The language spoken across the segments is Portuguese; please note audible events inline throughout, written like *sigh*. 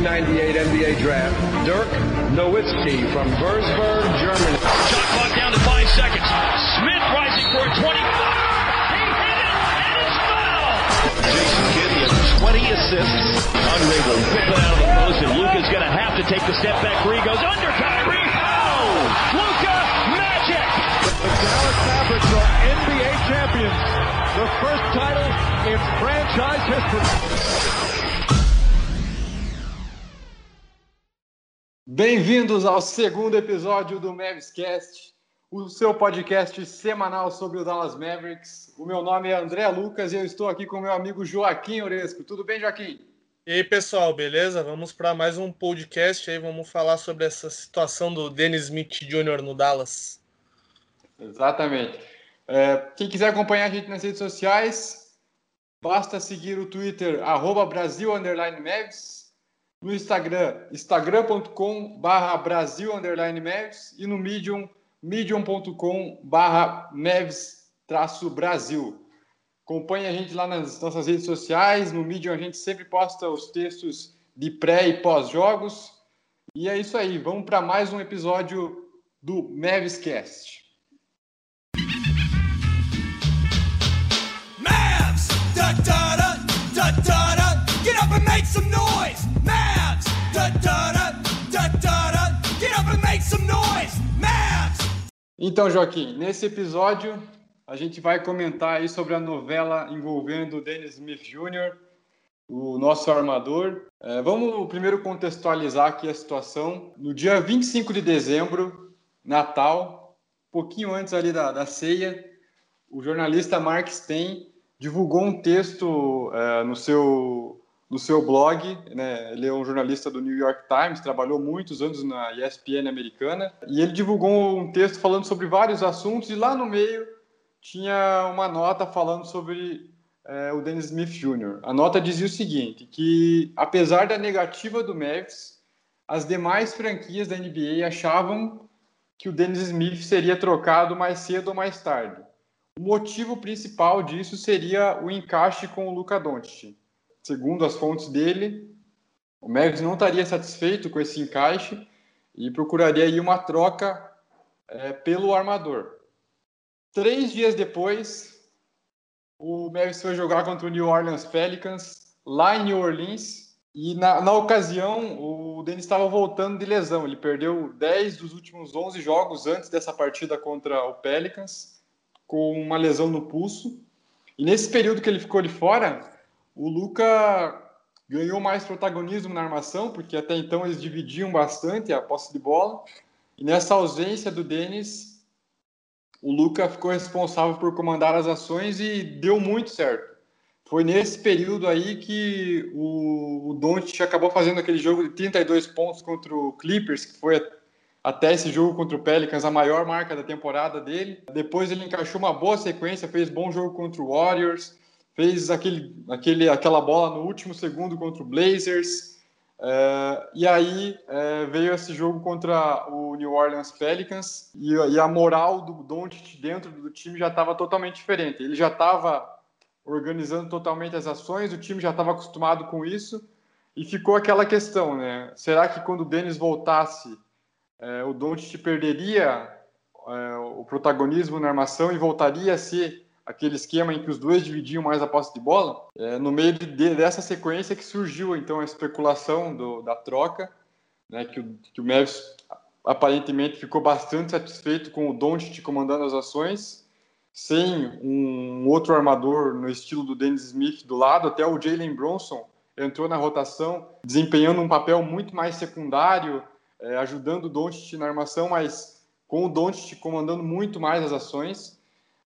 1998 NBA Draft, Dirk Nowitzki from Würzburg, Germany. Shot clock down to five seconds. Smith rising for a 20. He hit it, and it's fouled. Jason Kidd, he has 20 assists. Andre will whip it out of the post, and Luca's going to have to take the step back three. Goes under Kyrie. Oh! Luca Magic! The Dallas Mavericks are NBA champions. The first title in franchise history. Bem-vindos ao segundo episódio do Mavscast, o seu podcast semanal sobre o Dallas Mavericks. O meu nome é André Lucas e eu estou aqui com meu amigo Joaquim Oresco. Tudo bem, Joaquim? E aí, pessoal, beleza? Vamos para mais um podcast aí, vamos falar sobre essa situação do Dennis Smith Jr. no Dallas. Exatamente. É, quem quiser acompanhar a gente nas redes sociais, basta seguir o Twitter, arroba Brasil Mavs, no Instagram, instagram.com barra Brasil Mavs e no Medium, medium.com barra Mavs Brasil. Acompanhe a gente lá nas nossas redes sociais, no Medium a gente sempre posta os textos de pré e pós-jogos. E é isso aí, vamos para mais um episódio do Mavscast. Mavs! Da da da da da da! Então, Joaquim, nesse episódio a gente vai comentar aí sobre a novela envolvendo o Dennis Smith Jr., o nosso armador. É, vamos primeiro contextualizar aqui a situação. No dia 25 de dezembro, Natal, pouquinho antes ali da, da ceia, o jornalista Mark Stein divulgou um texto é, no, seu, no seu blog. Né? Ele é um jornalista do New York Times, trabalhou muitos anos na ESPN americana, e ele divulgou um texto falando sobre vários assuntos, e lá no meio tinha uma nota falando sobre é, o Dennis Smith Jr. A nota dizia o seguinte, que apesar da negativa do Mavs, as demais franquias da NBA achavam que o Dennis Smith seria trocado mais cedo ou mais tarde. O motivo principal disso seria o encaixe com o Luka Doncic. Segundo as fontes dele, o Mavericks não estaria satisfeito com esse encaixe e procuraria aí uma troca é, pelo armador. Três dias depois, o Mavericks foi jogar contra o New Orleans Pelicans lá em New Orleans e na, na ocasião o Dennis estava voltando de lesão. Ele perdeu 10 dos últimos 11 jogos antes dessa partida contra o Pelicans com uma lesão no pulso. E nesse período que ele ficou de fora, o Luca ganhou mais protagonismo na armação, porque até então eles dividiam bastante a posse de bola. E nessa ausência do Denis, o Luca ficou responsável por comandar as ações e deu muito certo. Foi nesse período aí que o, o Doncic acabou fazendo aquele jogo de 32 pontos contra o Clippers, que foi até esse jogo contra o Pelicans, a maior marca da temporada dele. Depois ele encaixou uma boa sequência, fez bom jogo contra o Warriors, fez aquele, aquele, aquela bola no último segundo contra o Blazers. É, e aí é, veio esse jogo contra o New Orleans Pelicans e, e a moral do Doncic dentro do time já estava totalmente diferente. Ele já estava organizando totalmente as ações, o time já estava acostumado com isso e ficou aquela questão, né? Será que quando o Dennis voltasse é, o Doncic perderia o protagonismo na armação e voltaria a ser aquele esquema em que os dois dividiam mais a posse de bola. É, no meio de, dessa sequência que surgiu então a especulação do, da troca, né, que, o, que o Mavis aparentemente ficou bastante satisfeito com o Doncic comandando as ações, sem um outro armador no estilo do Dennis Smith do lado, até o Jalen Bronson entrou na rotação, desempenhando um papel muito mais secundário, é, ajudando o Doncic na armação, mas com o Doncic comandando muito mais as ações.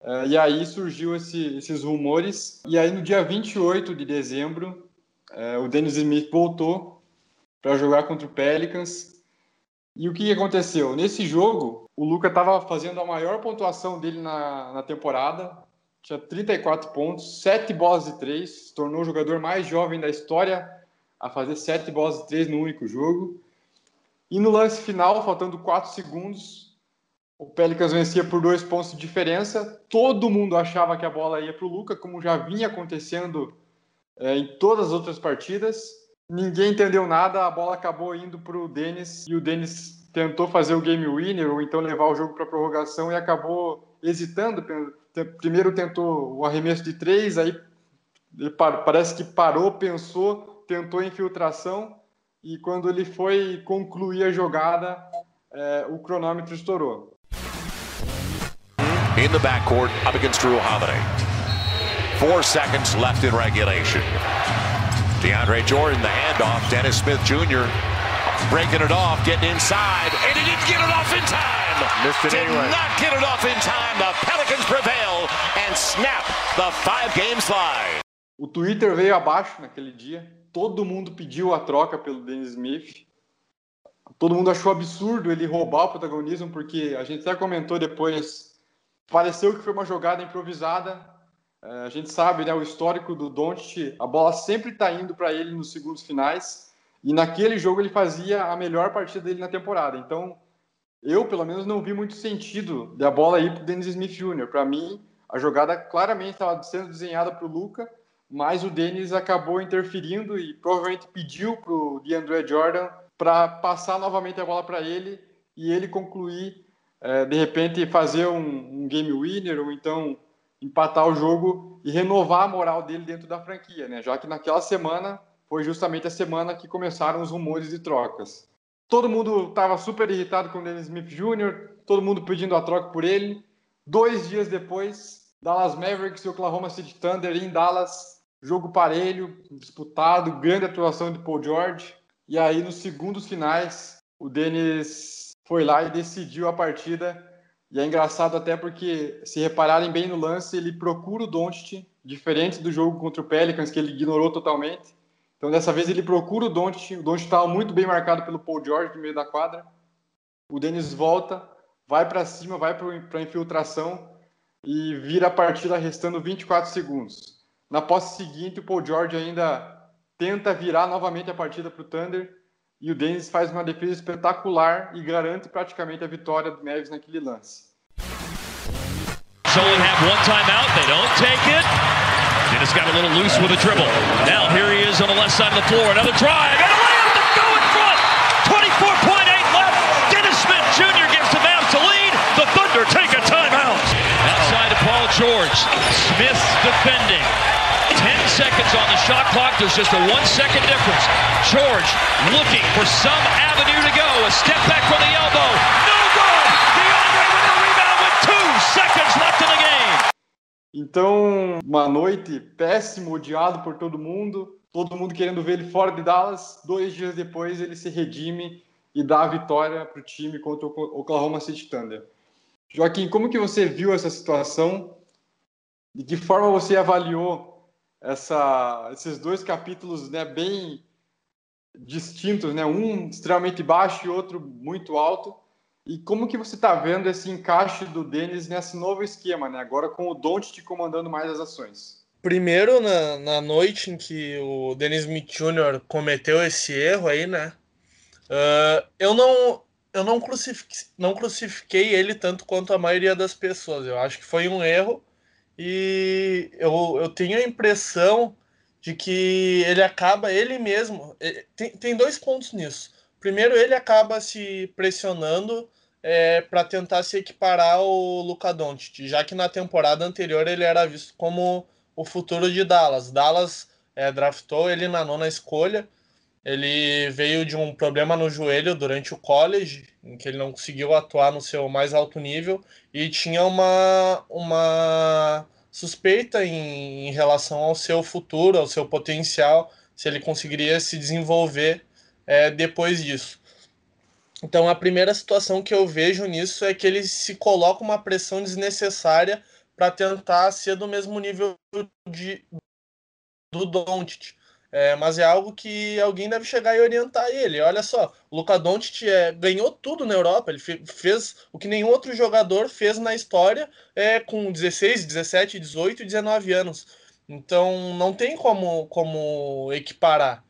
É, e aí surgiu esse, esses rumores. E aí no dia 28 de dezembro, é, o Dennis Smith voltou para jogar contra o Pelicans. E o que aconteceu? Nesse jogo, o Luca estava fazendo a maior pontuação dele na, na temporada, tinha 34 pontos, 7 bolas de 3, se tornou o jogador mais jovem da história a fazer 7 bolas de 3 no único jogo. E no lance final, faltando 4 segundos, o Pelicans vencia por dois pontos de diferença. Todo mundo achava que a bola ia para o Luca, como já vinha acontecendo é, em todas as outras partidas. ninguém entendeu nada, a bola acabou indo para o Denis e o Denis tentou fazer o game winner ou então levar o jogo para prorrogação e acabou hesitando. Primeiro tentou o arremesso de três, aí parece que parou, pensou, tentou infiltração e quando ele foi concluir a jogada, é, o cronômetro estourou. In the backcourt, up against Drew Holiday. Four seconds left in regulation. DeAndre Jordan, the handoff. Dennis Smith Jr. breaking it off, getting inside, and he didn't get it off in time. Missed it Did anyway. not get it off in time. The Pelicans prevail and snap the five-game slide. O Twitter veio abaixo naquele dia. Todo mundo pediu a troca pelo Dennis Smith. Todo mundo achou absurdo ele roubar o protagonismo, porque a gente até comentou depois. Pareceu que foi uma jogada improvisada. É, a gente sabe, né, o histórico do Doncic, a bola sempre está indo para ele nos segundos finais. E naquele jogo ele fazia a melhor partida dele na temporada. Então, eu, pelo menos, não vi muito sentido da bola ir para o Dennis Smith Jr. Para mim, a jogada claramente estava sendo desenhada para o Luca, mas o Dennis acabou interferindo e provavelmente pediu para o DeAndre Jordan para passar novamente a bola para ele e ele concluir, é, de repente, fazer um, um game winner ou então empatar o jogo e renovar a moral dele dentro da franquia, né? Já que naquela semana foi justamente a semana que começaram os rumores de trocas. Todo mundo estava super irritado com o Dennis Smith Jr., todo mundo pedindo a troca por ele. Dois dias depois, Dallas Mavericks e Oklahoma City Thunder em Dallas, jogo parelho, disputado, grande atuação de Paul George. E aí, nos segundos finais, o Dennis foi lá e decidiu a partida. E é engraçado até porque, se repararem bem no lance, ele procura o Doncic, diferente do jogo contra o Pelicans, que ele ignorou totalmente. Então, dessa vez, ele procura o Doncic. O Doncic estava muito bem marcado pelo Paul George no meio da quadra. O Dennis volta, vai para cima, vai para a infiltração e vira a partida restando 24 segundos. Na posse seguinte, o Paul George ainda tenta virar novamente a partida para o Thunder e o Dennis faz uma defesa espetacular e garante praticamente a vitória do Mavis naquele lance. One timeout. They don't take it. Dennis got a little loose with a dribble. Now here he is on the left side of the floor. Another drive and go in front. 24.8 left. Dennis Smith Jr. the lead. The Thunder take a timeout. Outside to Paul George. Smith defending. 10 seconds on the shot clock. There's just a one second difference. George looking for some avenue to go. A step back from the elbow. No good. DeAndre with the rebound with two seconds left in the game. Então, uma noite péssimo, odiado por todo mundo, todo mundo querendo ver ele fora de Dallas. Dois dias depois, ele se redime e dá a vitória para o time contra o Oklahoma City Thunder. Joaquim, como que você viu essa situação? De que forma você avaliou essa, esses dois capítulos né, bem distintos, né? um extremamente baixo e outro muito alto? E como que você está vendo esse encaixe do Denis nesse novo esquema, né? Agora com o Doncic comandando mais as ações. Primeiro, na, na noite em que o Dennis Smith Jr. cometeu esse erro aí, né? Uh, eu não, eu não, crucifiquei, não crucifiquei ele tanto quanto a maioria das pessoas. Eu acho que foi um erro e eu, eu tenho a impressão de que ele acaba, ele mesmo. Tem, tem dois pontos nisso. Primeiro, ele acaba se pressionando é, para tentar se equiparar ao Luka Doncic, já que na temporada anterior ele era visto como o futuro de Dallas. Dallas é, draftou ele na nona escolha. Ele veio de um problema no joelho durante o college, em que ele não conseguiu atuar no seu mais alto nível e tinha uma, uma suspeita em, em relação ao seu futuro, ao seu potencial, se ele conseguiria se desenvolver é, depois disso. Então, a primeira situação que eu vejo nisso é que ele se coloca uma pressão desnecessária para tentar ser do mesmo nível de, do Doncic. É, mas é algo que alguém deve chegar e orientar ele. Olha só, o Luka Doncic é, ganhou tudo na Europa. Ele fe, fez o que nenhum outro jogador fez na história é, com 16, 17, 18, 19 anos. Então, não tem como, como equiparar.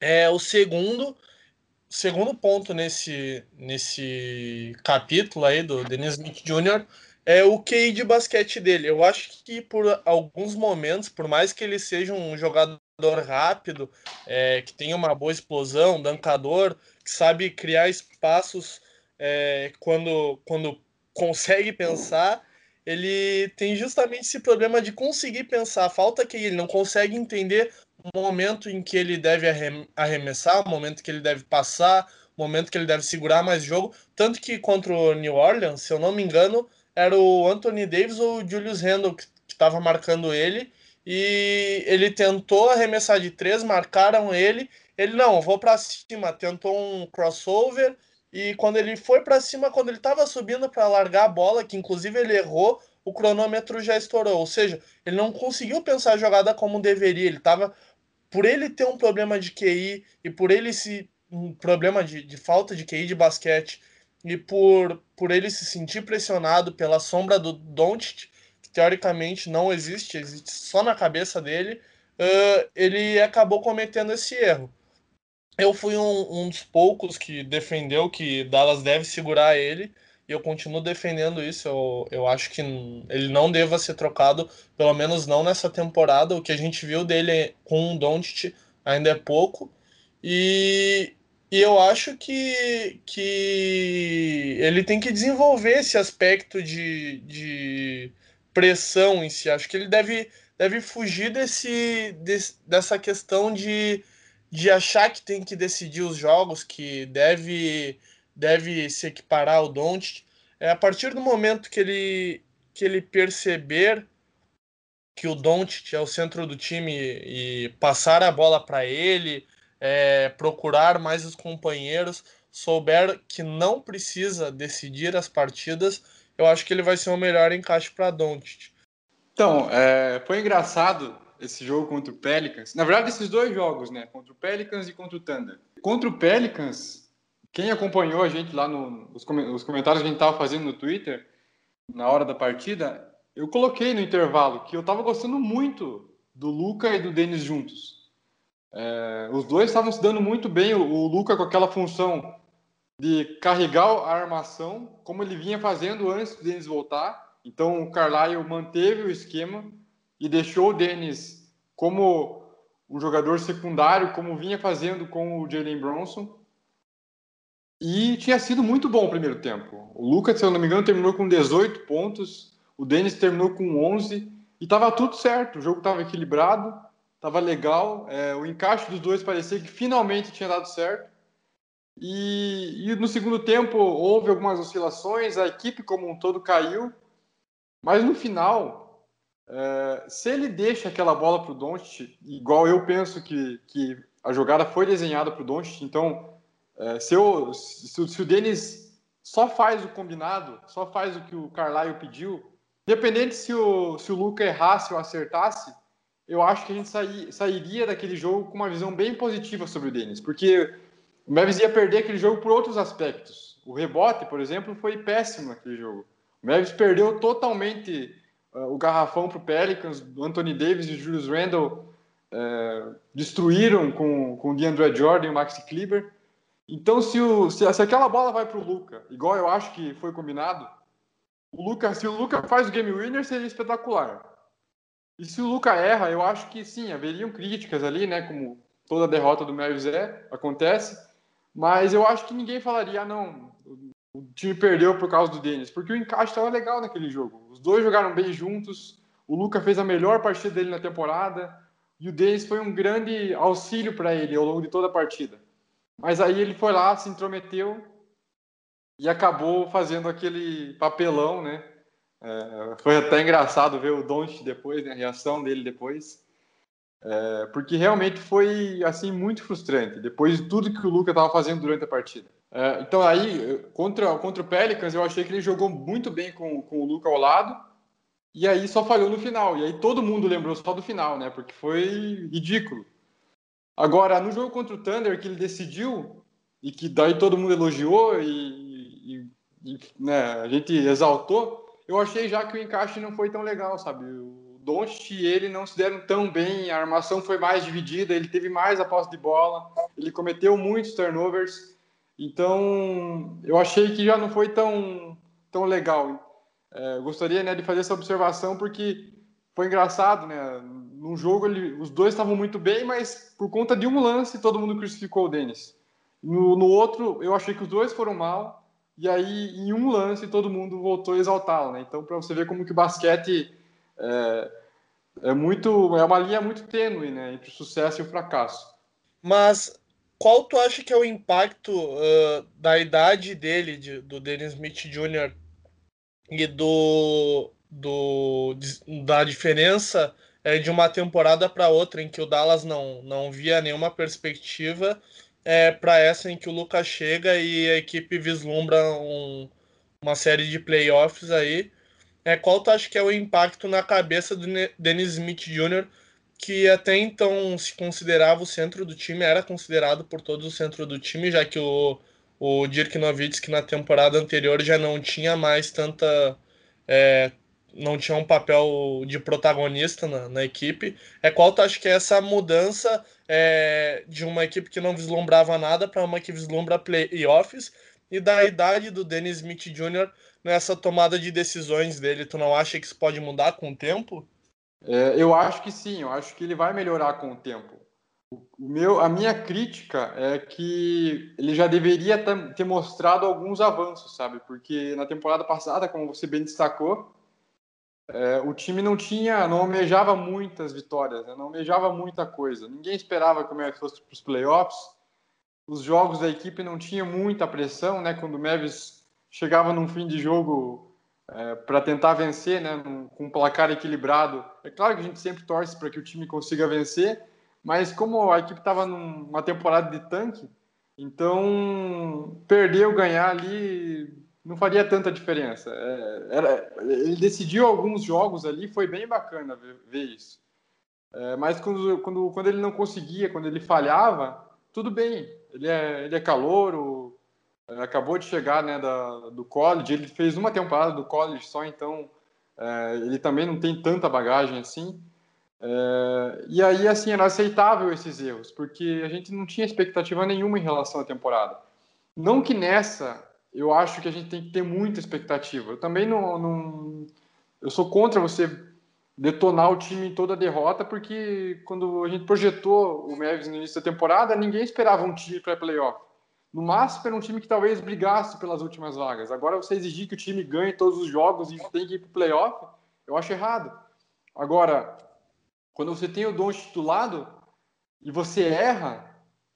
É, o segundo, segundo ponto nesse, nesse capítulo aí do Dennis Smith Jr. é o QI de basquete dele. Eu acho que por alguns momentos, por mais que ele seja um jogador rápido, é, que tem uma boa explosão, dancador, que sabe criar espaços é, quando, quando consegue pensar. Ele tem justamente esse problema de conseguir pensar. Falta que ele não consegue entender o momento em que ele deve arremessar, o momento que ele deve passar, o momento que ele deve segurar mais jogo. Tanto que contra o New Orleans, se eu não me engano, era o Anthony Davis ou o Julius Randle que estava marcando ele. E ele tentou arremessar de três, marcaram ele. Ele não, vou para cima, tentou um crossover. E quando ele foi para cima, quando ele estava subindo para largar a bola, que inclusive ele errou, o cronômetro já estourou. Ou seja, ele não conseguiu pensar a jogada como deveria. Ele estava por ele ter um problema de QI e por ele se um problema de, de falta de QI de basquete e por, por ele se sentir pressionado pela sombra do Doncic, teoricamente não existe, existe só na cabeça dele, uh, ele acabou cometendo esse erro. Eu fui um, um dos poucos que defendeu que Dallas deve segurar ele, e eu continuo defendendo isso. Eu, eu acho que ele não deva ser trocado, pelo menos não nessa temporada. O que a gente viu dele com o Doncic ainda é pouco. E, e eu acho que, que ele tem que desenvolver esse aspecto de, de pressão em si. Acho que ele deve, deve fugir desse, desse, dessa questão de, de achar que tem que decidir os jogos, que deve deve se equiparar ao Doncic. É a partir do momento que ele que ele perceber que o Doncic é o centro do time e passar a bola para ele, é, procurar mais os companheiros, souber que não precisa decidir as partidas, eu acho que ele vai ser o melhor encaixe para Doncic. Então, é, foi engraçado esse jogo contra o Pelicans. Na verdade, esses dois jogos, né? Contra o Pelicans e contra o Thunder. Contra o Pelicans, quem acompanhou a gente lá nos comentários que a gente estava fazendo no Twitter, na hora da partida, eu coloquei no intervalo que eu estava gostando muito do Luca e do Denis juntos. É, os dois estavam se dando muito bem, o, o Luca com aquela função de carregar a armação, como ele vinha fazendo antes do Denis voltar. Então o Carlisle manteve o esquema e deixou o Denis como um jogador secundário, como vinha fazendo com o Jalen Bronson. E tinha sido muito bom o primeiro tempo. O Lucas, se eu não me engano, terminou com 18 pontos, o Denis terminou com 11 e estava tudo certo. O jogo estava equilibrado, estava legal. É, o encaixe dos dois parecia que finalmente tinha dado certo. E, e, no segundo tempo houve algumas oscilações, a equipe como um todo caiu, mas no final, é, se ele deixa aquela bola para o Doncic, igual eu penso que, que a jogada foi desenhada para o Doncic, então é, se, eu, se, se, o Denis só faz o combinado, só faz o que o Carlyle pediu, independente se o, se o Luca errasse ou acertasse, eu acho que a gente sair, sairia daquele jogo com uma visão bem positiva sobre o Denis, porque o Mavis ia perder aquele jogo por outros aspectos. O rebote, por exemplo, foi péssimo naquele jogo. O Mavis perdeu totalmente uh, o garrafão para o Pelicans, o Anthony Davis e o Julius Randle uh, destruíram com, com o DeAndre Jordan e o Maxi Kleber. Então, se, o, se, se aquela bola vai para o Luca, igual eu acho que foi combinado, o Luca, se o Luca faz o game winner, seria espetacular. E se o Luca erra, eu acho que sim, haveriam críticas ali, né? Como toda derrota do Mavis é, acontece. Mas eu acho que ninguém falaria, ah, não, o time perdeu por causa do Denis, porque o encaixe estava legal naquele jogo. Os dois jogaram bem juntos, o Luca fez a melhor partida dele na temporada, e o Denis foi um grande auxílio para ele ao longo de toda a partida. Mas aí ele foi lá, se intrometeu e acabou fazendo aquele papelão, né? É, foi até engraçado ver o Don't depois, né? a reação dele depois. É, porque realmente foi assim muito frustrante, depois de tudo que o Luca estava fazendo durante a partida. É, então aí, contra, contra o Pelicans, eu achei que ele jogou muito bem com, com o Luca ao lado, e aí só falhou no final. E aí todo mundo lembrou só do final, né? Porque foi ridículo. Agora, no jogo contra o Thunder, que ele decidiu, e que daí todo mundo elogiou e, e, e né, a gente exaltou, eu achei já que o encaixe não foi tão legal, sabe? Doncic e ele não se deram tão bem, a armação foi mais dividida, ele teve mais a posse de bola, ele cometeu muitos turnovers, então eu achei que já não foi tão, tão legal. É, gostaria né, de fazer essa observação porque foi engraçado, né? num jogo ele, os dois estavam muito bem, mas por conta de um lance todo mundo crucificou o Denis. No, no outro, eu achei que os dois foram mal, e aí em um lance todo mundo voltou a exaltá-lo, né? Então, para você ver como que o basquete é, é muito é uma linha muito tênue, né, entre o sucesso e o fracasso. Mas qual tu acha que é o impacto uh, da idade dele, de, do Dennis Smith Jr. e do, do da diferença é, de uma temporada para outra em que o Dallas não, não via nenhuma perspectiva é, para essa em que o Lucas chega e a equipe vislumbra um, uma série de playoffs aí. É, qual tu acha que é o impacto na cabeça do Dennis Smith Jr., que até então se considerava o centro do time, era considerado por todos o centro do time, já que o, o Dirk Nowitzki na temporada anterior já não tinha mais tanta é, não tinha um papel de protagonista na, na, equipe. É qual tu acha que é essa mudança é, de uma equipe que não vislumbrava nada para uma que vislumbra playoffs e da idade do Dennis Smith Jr. nessa tomada de decisões dele? Tu não acha que isso pode mudar com o tempo? É, eu acho que sim, eu acho que ele vai melhorar com o tempo. O meu, a minha crítica é que ele já deveria ter mostrado alguns avanços, sabe? Porque na temporada passada, como você bem destacou, é, o time não tinha, não almejava muitas vitórias, né? não almejava muita coisa. Ninguém esperava que o Mavis fosse para os playoffs. Os jogos da equipe não tinham muita pressão, né? Quando o Mavis chegava num fim de jogo é, para tentar vencer, né? Num, com um placar equilibrado. É claro que a gente sempre torce para que o time consiga vencer, mas como a equipe estava numa temporada de tanque, então perder ou ganhar ali não faria tanta diferença. É, era, ele decidiu alguns jogos ali, foi bem bacana ver, ver isso. É, mas quando, quando, quando ele não conseguia, quando ele falhava, tudo bem. Ele é, ele é calouro, acabou de chegar né, da, do college, ele fez uma temporada do college só, então é, ele também não tem tanta bagagem assim. É, e aí, assim, era aceitável esses erros, porque a gente não tinha expectativa nenhuma em relação à temporada. Não que nessa eu acho que a gente tem que ter muita expectativa. Eu também não, não eu sou contra você detonar o time em toda a derrota, porque quando a gente projetou o Mavis no início da temporada, ninguém esperava um time para playoff. No máximo era um time que talvez brigasse pelas últimas vagas. Agora você exigir que o time ganhe todos os jogos e tem que ir para o playoff, eu acho errado. Agora, quando você tem o Don titulado e você erra,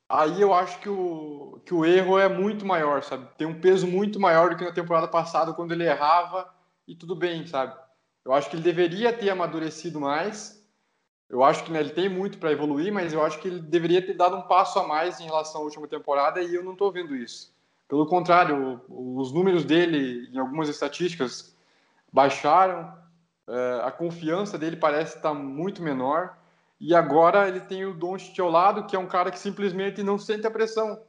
aí eu acho que o, que o erro é muito maior, sabe? Tem um peso muito maior do que na temporada passada, quando ele errava e tudo bem, sabe? Eu acho que ele deveria ter amadurecido mais. Eu acho que né, ele tem muito para evoluir, mas eu acho que ele deveria ter dado um passo a mais em relação à última temporada e eu não estou vendo isso. Pelo contrário, os números dele, em algumas estatísticas, baixaram. É, a confiança dele parece estar muito menor. E agora ele tem o Doncic ao lado, que é um cara que simplesmente não sente a pressão,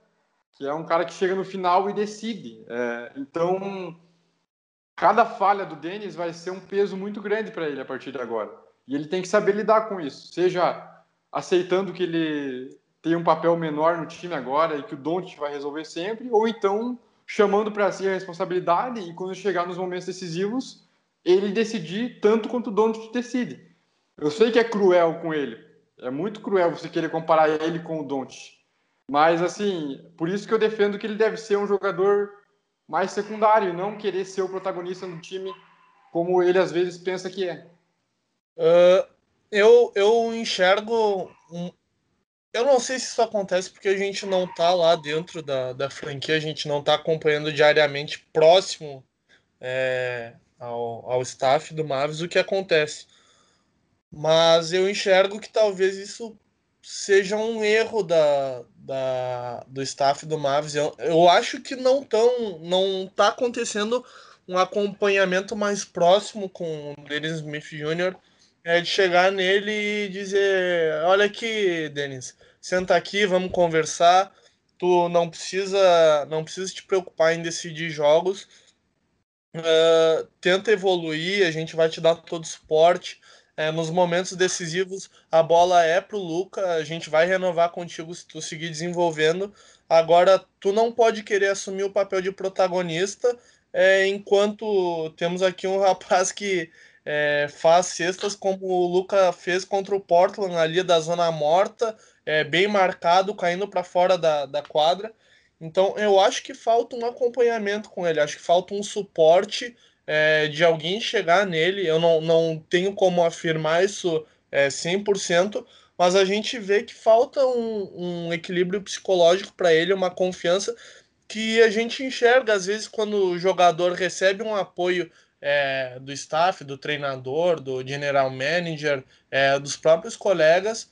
que é um cara que chega no final e decide. É, então, cada falha do Denis vai ser um peso muito grande para ele a partir de agora. E ele tem que saber lidar com isso, seja aceitando que ele tem um papel menor no time agora e que o Doncic vai resolver sempre, ou então chamando para si a responsabilidade e quando chegar nos momentos decisivos, ele decidir tanto quanto o Doncic decide. Eu sei que é cruel com ele. É muito cruel você querer comparar ele com o Don't. Mas, assim, por isso que eu defendo que ele deve ser um jogador mais secundário, não querer ser o protagonista do time como ele às vezes pensa que é. Uh, eu, eu enxergo. Um... Eu não sei se isso acontece porque a gente não tá lá dentro da, da franquia, a gente não tá acompanhando diariamente próximo é, ao, ao staff do Mavis o que acontece. Mas eu enxergo que talvez isso seja um erro da, da, do staff do Mavis. Eu, eu acho que não tão, não tá acontecendo um acompanhamento mais próximo com o Dennis Smith Jr. É de chegar nele e dizer, olha aqui, Dennis, senta aqui, vamos conversar. Tu não precisa, não precisa te preocupar em decidir jogos. Uh, tenta evoluir, a gente vai te dar todo o suporte. É, nos momentos decisivos, a bola é pro Luca, a gente vai renovar contigo se tu seguir desenvolvendo. Agora, tu não pode querer assumir o papel de protagonista, é, enquanto temos aqui um *laughs* rapaz que é, faz cestas como o Luca fez contra o Portland ali da zona morta, é, bem marcado, caindo para fora da, da quadra. Então eu acho que falta um acompanhamento com ele, acho que falta um suporte é, de alguém chegar nele. Eu não, não tenho como afirmar isso é, 100%, mas a gente vê que falta um, um equilíbrio psicológico para ele, uma confiança que a gente enxerga às vezes quando o jogador recebe um apoio é, do staff, do treinador, do general manager, é, dos próprios colegas,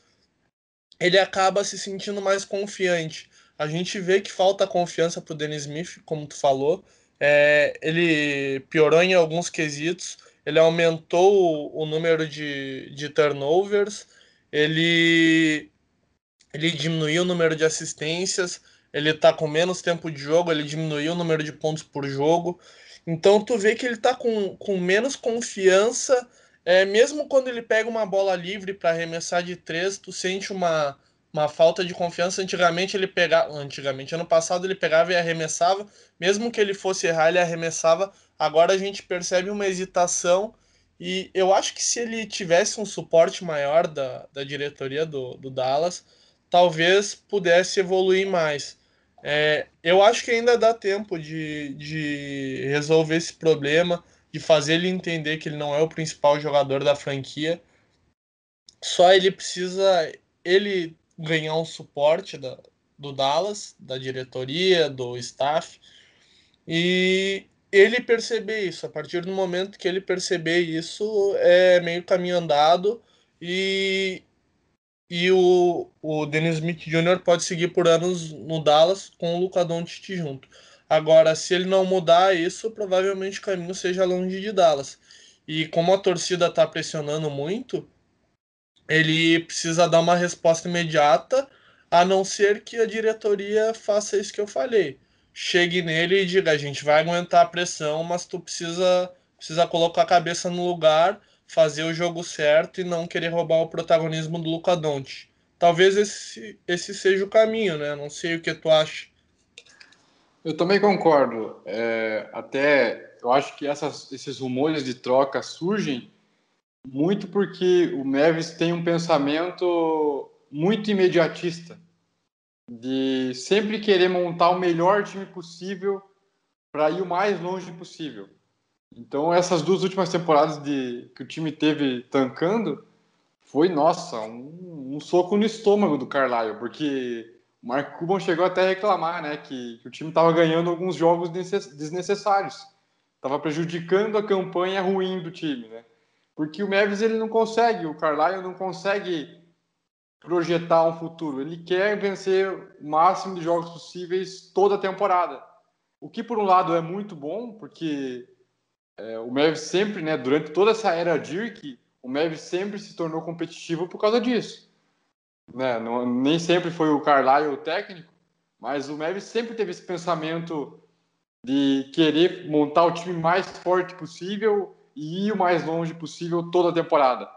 ele acaba se sentindo mais confiante. A gente vê que falta confiança para o Dennis Smith, como tu falou. É, ele piorou em alguns quesitos, ele aumentou o, o número de, de turnovers, ele, ele diminuiu o número de assistências, ele tá com menos tempo de jogo, ele diminuiu o número de pontos por jogo. Então tu vê que ele tá com, com menos confiança, é, mesmo quando ele pega uma bola livre para arremessar de três, tu sente uma, uma falta de confiança. Antigamente ele pegava, antigamente ano passado ele pegava e arremessava, mesmo que ele fosse errar, ele arremessava. Agora a gente percebe uma hesitação e eu acho que se ele tivesse um suporte maior da, da diretoria do, do Dallas, talvez pudesse evoluir mais. É, eu acho que ainda dá tempo de, de resolver esse problema, de fazer ele entender que ele não é o principal jogador da franquia. Só ele precisa ele ganhar um suporte da, do Dallas, da diretoria, do staff, e ele perceber isso. A partir do momento que ele perceber isso, é meio caminho andado e, e o, o Dennis Smith Jr. pode seguir por anos no Dallas com o Luca Doncic junto. Agora, se ele não mudar isso, provavelmente o caminho seja longe de Dallas. E como a torcida está pressionando muito, ele precisa dar uma resposta imediata, a não ser que a diretoria faça isso que eu falei. Chegue nele e diga: a gente vai aguentar a pressão, mas tu precisa, precisa colocar a cabeça no lugar, fazer o jogo certo e não querer roubar o protagonismo do Luca Doncic. Talvez esse, esse seja o caminho, né? Não sei o que tu acha. Eu também concordo. É, até eu acho que essas, esses rumores de troca surgem muito porque o Mavis tem um pensamento muito imediatista de sempre querer montar o melhor time possível para ir o mais longe possível. Então essas duas últimas temporadas de que o time teve tancando foi nossa um, um soco no estômago do Carlisle, porque o Mark Cuban chegou até a reclamar, né, que, que o time estava ganhando alguns jogos desnecessários, estava prejudicando a campanha ruim do time, né? Porque o Mavis ele não consegue, o Carlisle não consegue projetar um futuro. Ele quer vencer o máximo de jogos possíveis toda a temporada. O que, por um lado, é muito bom, porque é, o Mavis sempre, né, durante toda essa era Dirk, o Mavis sempre se tornou competitivo por causa disso. Né? Não, nem sempre foi o Carlisle o técnico, mas o Mavis sempre teve esse pensamento de querer montar o time mais forte possível e ir o mais longe possível toda a temporada.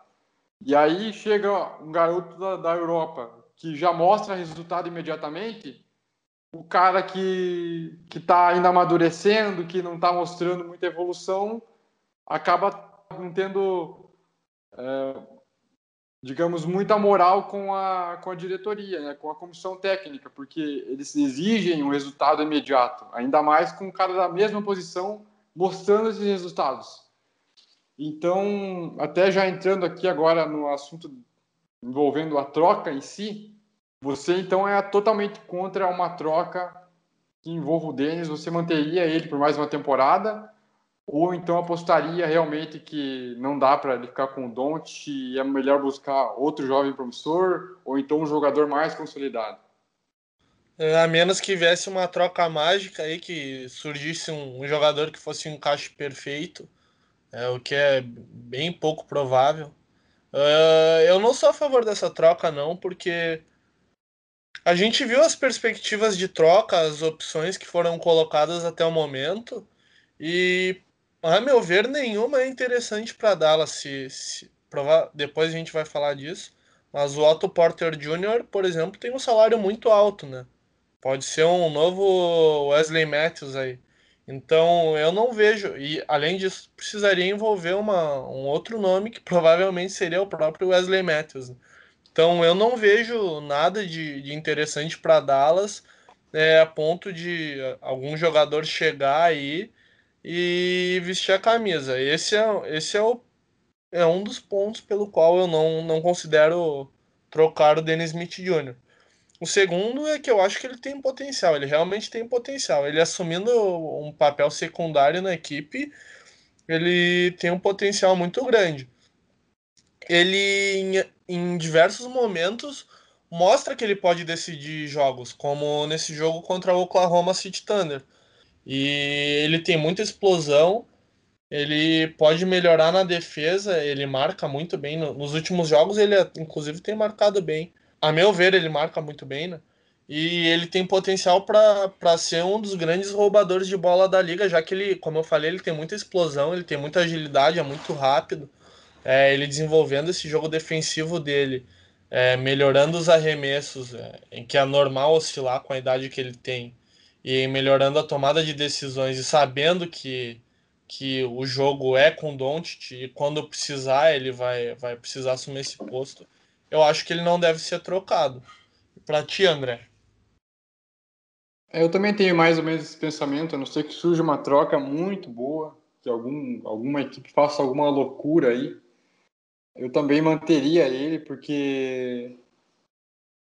E aí chega um garoto da, da Europa que já mostra resultado imediatamente, o cara que que está ainda amadurecendo, que não está mostrando muita evolução, acaba não tendo, é, digamos, muita moral com a, com a diretoria, né, com a comissão técnica, porque eles exigem um resultado imediato, ainda mais com o cara da mesma posição mostrando esses resultados. Então, até já entrando aqui agora no assunto envolvendo a troca em si, você então é totalmente contra uma troca que envolva o Denis, você manteria ele por mais uma temporada ou então apostaria realmente que não dá para ele ficar com o Don't e é melhor buscar outro jovem promissor ou então um jogador mais consolidado? É, a menos que viesse uma troca mágica aí, que surgisse um, jogador que fosse um encaixe perfeito, é, o que é bem pouco provável. Uh, eu não sou a favor dessa troca, não, porque a gente viu as perspectivas de troca, as opções que foram colocadas até o momento, e, a meu ver, nenhuma é interessante para Dallas. Se, se, prova depois a gente vai falar disso, mas o Otto Porter Jr., por exemplo, tem um salário muito alto, né? Pode ser um novo Wesley Matthews aí. Então eu não vejo, e além disso, precisaria envolver uma, um outro nome que provavelmente seria o próprio Wesley Matthews. Então eu não vejo nada de, de interessante para Dallas é, a ponto de algum jogador chegar aí e vestir a camisa. Esse é, esse é, o, é um dos pontos pelo qual eu não, não considero trocar o Dennis Smith Jr. O segundo é que eu acho que ele tem potencial, ele realmente tem potencial. Ele assumindo um papel secundário na equipe, ele tem um potencial muito grande. Ele, em, diversos momentos, mostra que ele pode decidir jogos, como nesse jogo contra o Oklahoma City Thunder. E ele tem muita explosão, ele pode melhorar na defesa, ele marca muito bem. Nos últimos jogos, ele inclusive tem marcado bem a meu ver, ele marca muito bem, né? E ele tem potencial para ser um dos grandes roubadores de bola da liga, já que ele, como eu falei, ele tem muita explosão, ele tem muita agilidade, é muito rápido. É, ele desenvolvendo esse jogo defensivo dele, é, melhorando os arremessos, é, em que é normal oscilar com a idade que ele tem, e melhorando a tomada de decisões e sabendo que, que o jogo é com Doncic e quando precisar ele vai, vai precisar assumir esse posto eu acho que ele não deve ser trocado. Para ti, André? É, eu também tenho mais ou menos esse pensamento, a não ser que surja uma troca muito boa, que algum, alguma equipe faça alguma loucura aí. Eu também manteria ele, porque,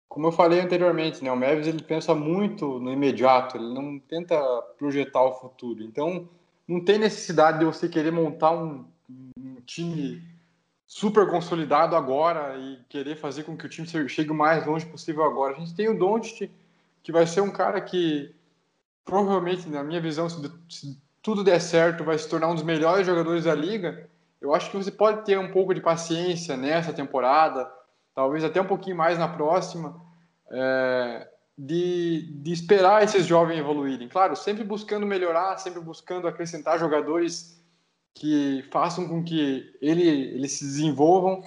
como eu falei anteriormente, né, o Mavis ele pensa muito no imediato, ele não tenta projetar o futuro. Então, não tem necessidade de você querer montar um, um time super consolidado agora e querer fazer com que o time chegue o mais longe possível agora. A gente tem o Doncic, que vai ser um cara que provavelmente, na minha visão, se, tudo der certo, vai se tornar um dos melhores jogadores da liga. Eu acho que você pode ter um pouco de paciência nessa temporada, talvez até um pouquinho mais na próxima, é, de, de esperar esses jovens evoluírem. Claro, sempre buscando melhorar, sempre buscando acrescentar jogadores que façam com que ele, eles se desenvolvam,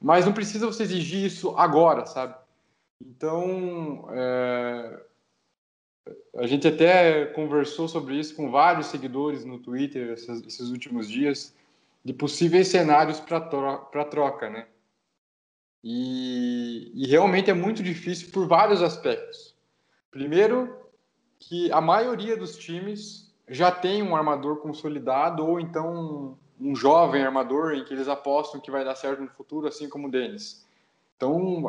mas não precisa você exigir isso agora, sabe? Então, é, a gente até conversou sobre isso com vários seguidores no Twitter esses, esses últimos dias, de possíveis cenários para troca, troca, né? E, e realmente é muito difícil por vários aspectos. Primeiro, que a maioria dos times já tem um armador consolidado ou então um jovem armador em que eles apostam que vai dar certo no futuro, assim como o Denis. Então,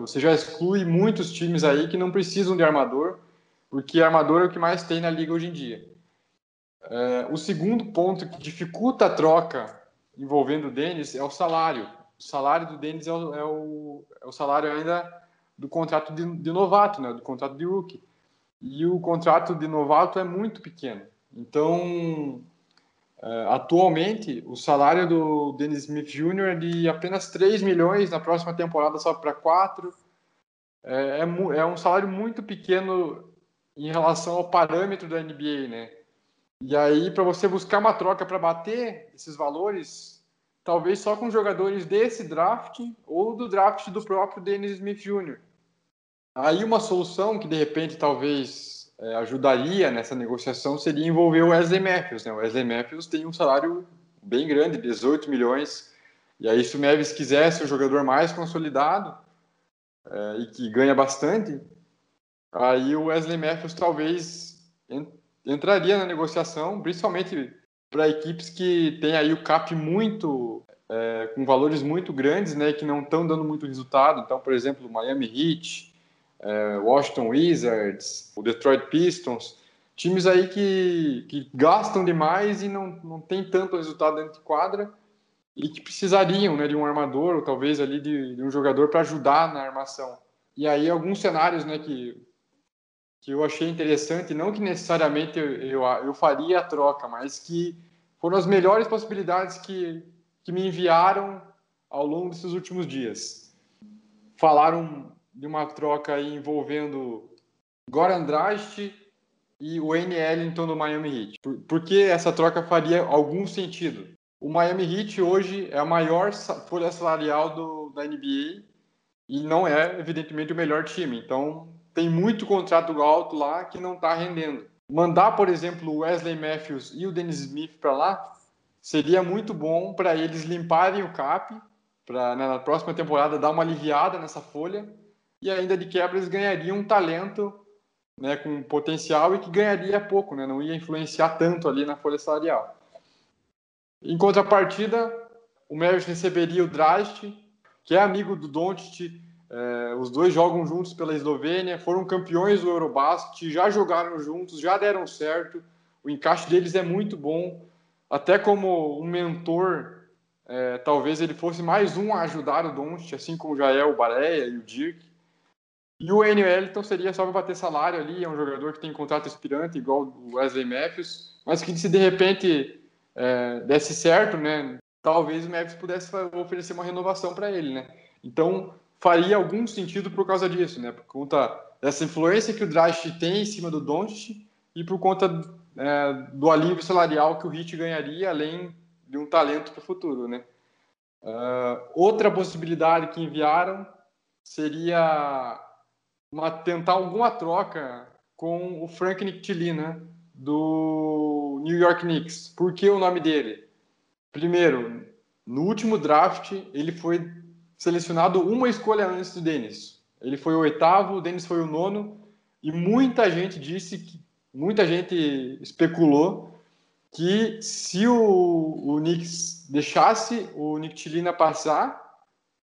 você já exclui muitos times aí que não precisam de armador, porque armador é o que mais tem na liga hoje em dia. É, o segundo ponto que dificulta a troca envolvendo o Denis é o salário. O salário do Denis é o, é o, é o salário ainda do contrato de, de novato, né, do contrato de rookie. E o contrato de novato é muito pequeno. Então, é, atualmente, o salário do Dennis Smith Jr. é de apenas 3 milhões, na próxima temporada só para 4. É, é, é, um salário muito pequeno em relação ao parâmetro da NBA, né? E aí, para você buscar uma troca para bater esses valores, talvez só com jogadores desse draft ou do draft do próprio Dennis Smith Jr. Aí uma solução que de repente talvez é, ajudaria nessa negociação seria envolver o Wesley Matthews. Né? O Wesley Matthews tem um salário bem grande, 18 milhões. E aí, se o Mavis quisesse um jogador mais consolidado é, e que ganha bastante, aí o Wesley Matthews talvez entraria na negociação, principalmente para equipes que têm aí o cap muito é, com valores muito grandes, né, que não estão dando muito resultado. Então, por exemplo, Miami Heat, é, Washington Wizards, o Detroit Pistons, times aí que, que gastam demais e não, não tem tanto resultado dentro de quadra e que precisariam né, de um armador ou talvez ali de, de um jogador para ajudar na armação. E aí alguns cenários né, que, que eu achei interessante, não que necessariamente eu, eu, eu faria a troca, mas que foram as melhores possibilidades que, que me enviaram ao longo desses últimos dias. Falaram de uma troca envolvendo Goran Dragic e o Wayne Ellington do Miami Heat. Por, por que essa troca faria algum sentido? O Miami Heat hoje é a maior folha salarial do, da NBA e não é, evidentemente, o melhor time. Então, tem muito contrato alto lá que não está rendendo. mandar, por exemplo, o Wesley Matthews e o Dennis Smith para lá seria muito bom para eles limparem o cap, para né, na próxima temporada dar uma aliviada nessa folha e ainda de quebra eles ganhariam um talento né, com potencial e que ganharia pouco, né, não ia influenciar tanto ali na folha salarial. Em contrapartida, o Mavericks receberia o Drast, que é amigo do Doncic, é, os dois jogam juntos pela Eslovênia, foram campeões do Eurobasket, já jogaram juntos, já deram certo, o encaixe deles é muito bom, até como um mentor, é, talvez ele fosse mais um a ajudar o Doncic, assim como já é o Bareia e o Dirk. E o N. Wellington seria só para bater salário ali, é um jogador que tem contrato expirante, igual o Wesley Matthews, mas que se de repente é, desse certo, né, talvez o Mavis pudesse oferecer uma renovação para ele, né? Então faria algum sentido por causa disso, né? Por conta dessa influência que o Draft tem em cima do Doncic e por conta é, do alívio salarial que o Heat ganharia, além de um talento para o futuro, né? Uh, outra possibilidade que enviaram seria uma, tentar alguma troca com o Frank Nictilina do New York Knicks. Por que o nome dele? Primeiro, no último draft, ele foi selecionado uma escolha antes do Dennis. Ele foi o oitavo, o Dennis foi o nono, e muita gente disse que, muita gente especulou que se o, o Knicks deixasse o Nick Tilina passar,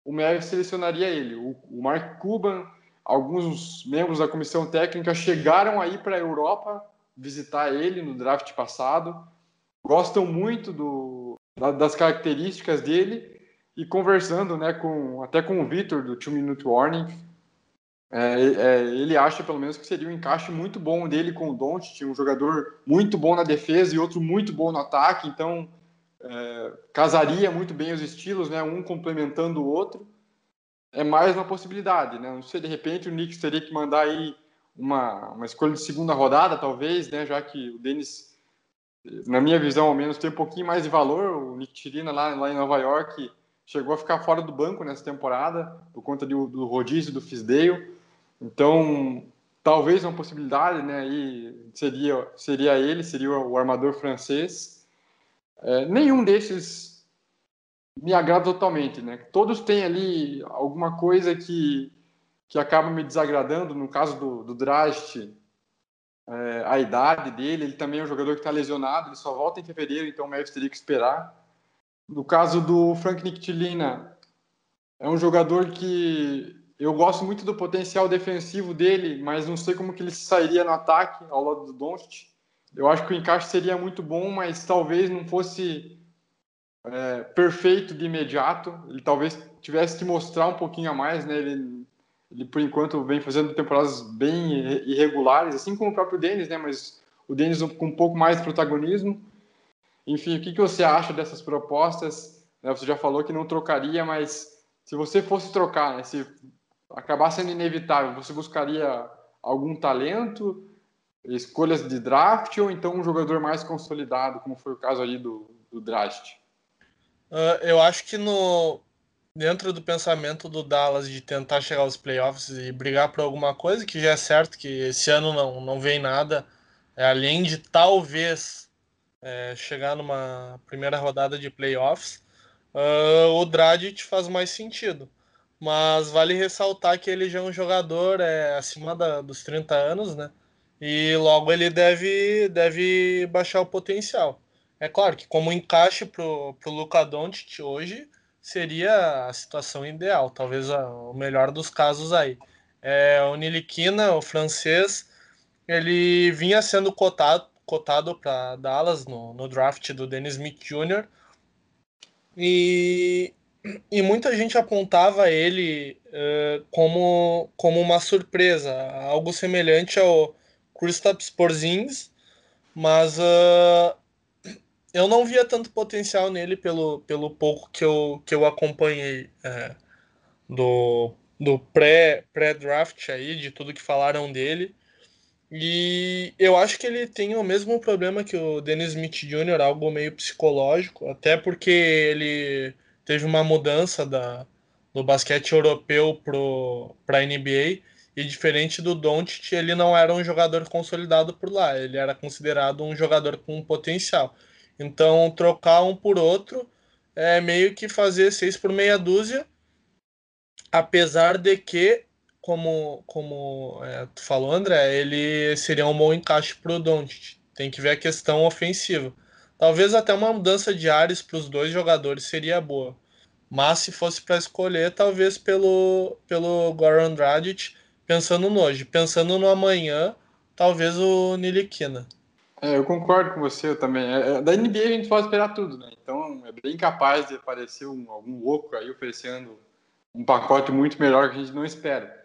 o Mavericks selecionaria ele. O, o Mark Cuban alguns membros da comissão técnica chegaram aí para a Europa visitar ele no draft passado, gostam muito do, das características dele e conversando, né, com até com o Vitor do Two Minute Warning, é, é, ele acha pelo menos que seria um encaixe muito bom dele com o Doncic, um jogador muito bom na defesa e outro muito bom no ataque, então é, casaria muito bem os estilos, né, um complementando o outro é mais uma possibilidade, né? Não sei, de repente o Knicks teria que mandar aí uma, uma escolha de segunda rodada, talvez, né? Já que o Denis, na minha visão, ao menos, tem um pouquinho mais de valor. O Nick Tirina lá, lá em Nova York chegou a ficar fora do banco nessa temporada por conta do, do rodízio do Fisdale. Então, talvez uma possibilidade, né? Aí seria, seria ele, seria o armador francês. É, nenhum desses me agrada totalmente, né? Todos têm ali alguma coisa que, que acaba me desagradando. No caso do, do Drast, é, a idade dele, ele também é um jogador que está lesionado, ele só volta em fevereiro, então o Mavis teria que esperar. No caso do Frank Nictilina, é um jogador que eu gosto muito do potencial defensivo dele, mas não sei como que ele sairia no ataque ao lado do Doncic. Eu acho que o encaixe seria muito bom, mas talvez não fosse é, perfeito de imediato. Ele talvez tivesse que mostrar um pouquinho a mais, né? Ele, ele por enquanto vem fazendo temporadas bem irregulares, assim como o próprio Denis, né? Mas o Denis com um pouco mais de protagonismo. Enfim, o que, que você acha dessas propostas? Né, você já falou que não trocaria, mas se você fosse trocar, né? se acabar sendo inevitável, você buscaria algum talento, escolhas de draft ou então um jogador mais consolidado, como foi o caso ali do, do draft? Uh, eu acho que no dentro do pensamento do Dallas de tentar chegar aos playoffs e brigar por alguma coisa, que já é certo que esse ano não, não vem nada, é, além de talvez é, chegar numa primeira rodada de playoffs, uh, o Dragic faz mais sentido. Mas vale ressaltar que ele já é um jogador é, acima da, dos 30 anos, né? E logo ele deve, deve baixar o potencial. É claro que como encaixe pro, pro Luka Doncic hoje seria a situação ideal, talvez a, o melhor dos casos aí. É, o Niliquina, o francês, ele vinha sendo cotado cotado para Dallas no, no draft do Dennis Smith Jr. E, e muita gente apontava ele uh, como, como uma surpresa, algo semelhante ao Kristaps Porzingis, mas uh, eu não via tanto potencial nele pelo, pelo pouco que eu, que eu acompanhei é, do, do pré-draft pré aí, de tudo que falaram dele. E eu acho que ele tem o mesmo problema que o Dennis Smith Jr., algo meio psicológico, até porque ele teve uma mudança da, do basquete europeu para a NBA E diferente do Doncic, ele não era um jogador consolidado por lá, ele era considerado um jogador com potencial. Então, trocar um por outro é meio que fazer seis por meia dúzia, apesar de que, como, como é, tu falou, André, ele seria um bom encaixe para o Doncic. Tem que ver a questão ofensiva. Talvez até uma mudança de ares para os dois jogadores seria boa. Mas se fosse para escolher, talvez pelo, pelo Goran Dragic, pensando no hoje. Pensando no amanhã, talvez o Nilikina. É, eu concordo com você também. É, é da NBA a gente pode esperar tudo, né? Então é bem capaz de aparecer um, algum louco aí oferecendo um pacote muito melhor que a gente não espera.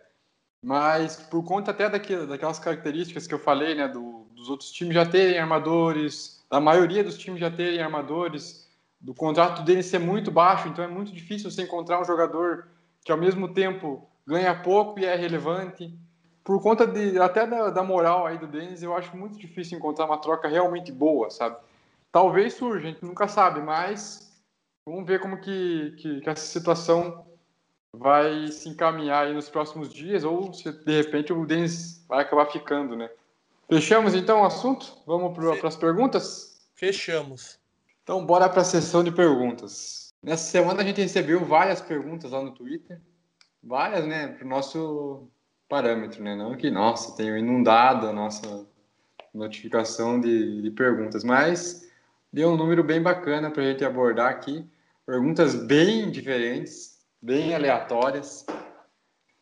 Mas por conta até daquilo, daquelas características que eu falei, né? Do, dos outros times já terem armadores, da maioria dos times já terem armadores, do contrato dele ser muito baixo, então é muito difícil você encontrar um jogador que ao mesmo tempo ganha pouco e é relevante por conta de até da, da moral aí do Denis, eu acho muito difícil encontrar uma troca realmente boa, sabe? Talvez surja, a gente nunca sabe, mas vamos ver como que, que, que essa situação vai se encaminhar aí nos próximos dias, ou se de repente o Denis vai acabar ficando, né? Fechamos então o assunto? Vamos para as perguntas? Fechamos. Então, bora para a sessão de perguntas. Nessa semana a gente recebeu várias perguntas lá no Twitter. Várias, né? Para o nosso parâmetro, né? Não que, nossa, tenho inundado a nossa notificação de, de perguntas, mas deu um número bem bacana para a gente abordar aqui. Perguntas bem diferentes, bem aleatórias.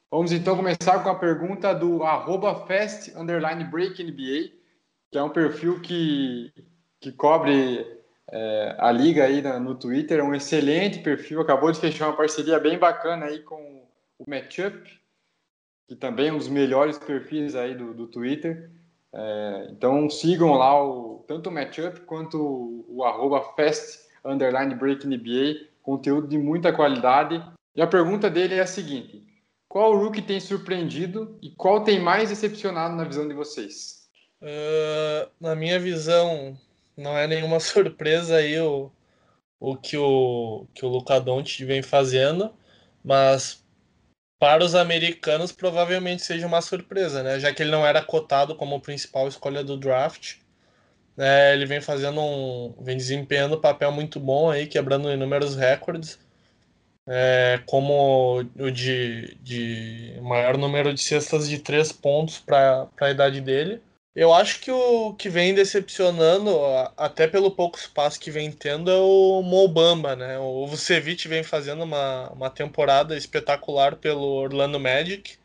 Vamos então começar com a pergunta do arroba fast underline break NBA, que é um perfil que, que cobre é, a liga aí no Twitter, é um excelente perfil, acabou de fechar uma parceria bem bacana aí com o Matchup, que também é um dos melhores perfis aí do, do Twitter. É, então sigam lá o, tanto o Matchup quanto o, o arroba Fast Underline Break NBA, conteúdo de muita qualidade. E a pergunta dele é a seguinte: qual rookie tem surpreendido e qual tem mais decepcionado na visão de vocês? Uh, na minha visão, não é nenhuma *laughs* surpresa aí o, o que o que o Doncic vem fazendo, mas para os americanos provavelmente seja uma surpresa, né? Já que ele não era cotado como principal escolha do draft. Né? Ele vem fazendo um. vem desempenhando um papel muito bom aí, quebrando inúmeros recordes. É, como o de, de maior número de cestas de três pontos para a idade dele. Eu acho que o que vem decepcionando, até pelo pouco espaço que vem tendo, é o Mobamba, né? O Vucevic vem fazendo uma, uma temporada espetacular pelo Orlando Magic.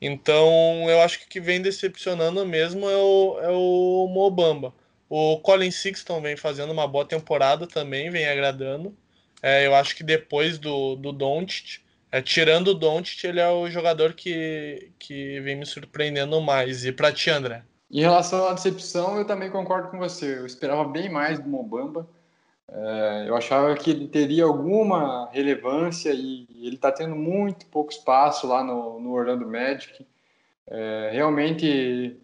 Então, eu acho que o que vem decepcionando mesmo é o, é o Mobamba. O Colin Sixton vem fazendo uma boa temporada também, vem agradando. É, eu acho que depois do, do Doncic, é, tirando o Doncic, ele é o jogador que, que vem me surpreendendo mais. E para ti, André? Em relação à decepção, eu também concordo com você. Eu esperava bem mais do Mobamba. É, eu achava que ele teria alguma relevância e ele está tendo muito pouco espaço lá no, no Orlando Magic. É, realmente,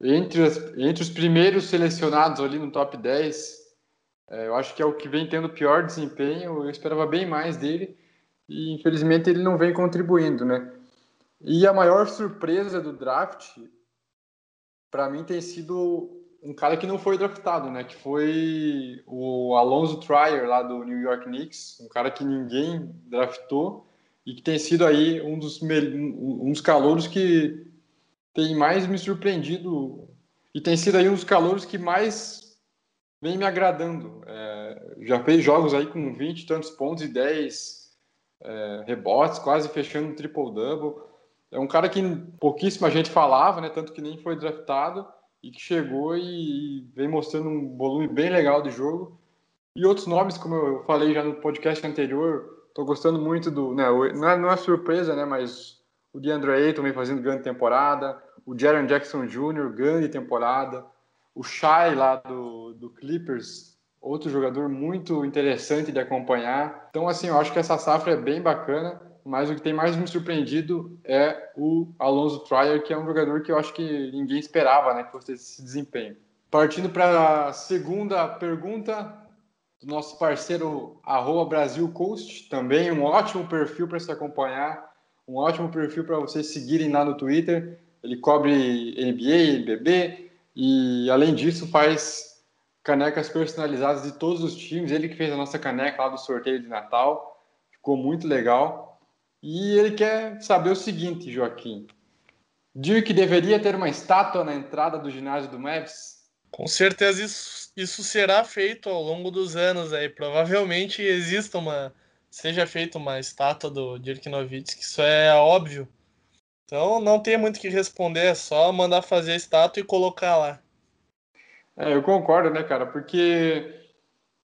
entre, as, entre os primeiros selecionados ali no top 10, é, eu acho que é o que vem tendo pior desempenho. Eu esperava bem mais dele e infelizmente ele não vem contribuindo, né? E a maior surpresa do draft para mim tem sido um cara que não foi draftado, né? Que foi o Alonso Trier lá do New York Knicks, um cara que ninguém draftou e que tem sido aí um dos um calouros que tem mais me surpreendido e tem sido aí um dos calouros que mais vem me agradando. É, já fez jogos aí com 20 e tantos pontos e 10 é, rebotes, quase fechando um triple-double. É um cara que pouquíssima gente falava, né? Tanto que nem foi draftado e que chegou e, e vem mostrando um volume bem legal de jogo. E outros nomes, como eu falei já no podcast anterior, tô gostando muito do. Né, não, é, não é surpresa, né? Mas o DeAndre Ayton vem fazendo grande temporada. O Jaron Jackson Jr., grande temporada. O Shai lá do, do Clippers, outro jogador muito interessante de acompanhar. Então, assim, eu acho que essa safra é bem bacana mas o que tem mais me surpreendido é o Alonso Trier, que é um jogador que eu acho que ninguém esperava né, que fosse esse desempenho. Partindo para a segunda pergunta do nosso parceiro arroba Brasil Coast, também um ótimo perfil para se acompanhar. um ótimo perfil para vocês seguirem lá no Twitter. Ele cobre NBA, NBB e, além disso, faz canecas personalizadas de todos os times. Ele que fez a nossa caneca lá do sorteio de Natal. Ficou muito legal. E ele quer saber o seguinte, Joaquim. Dirk deveria ter uma estátua na entrada do ginásio do Mavs? Com certeza isso, isso será feito ao longo dos anos aí. Provavelmente exista uma seja feita uma estátua do Dirk Nowitzki, isso é óbvio. Então não tem muito o que responder, é só mandar fazer a estátua e colocar lá. É, eu concordo, né, cara? Porque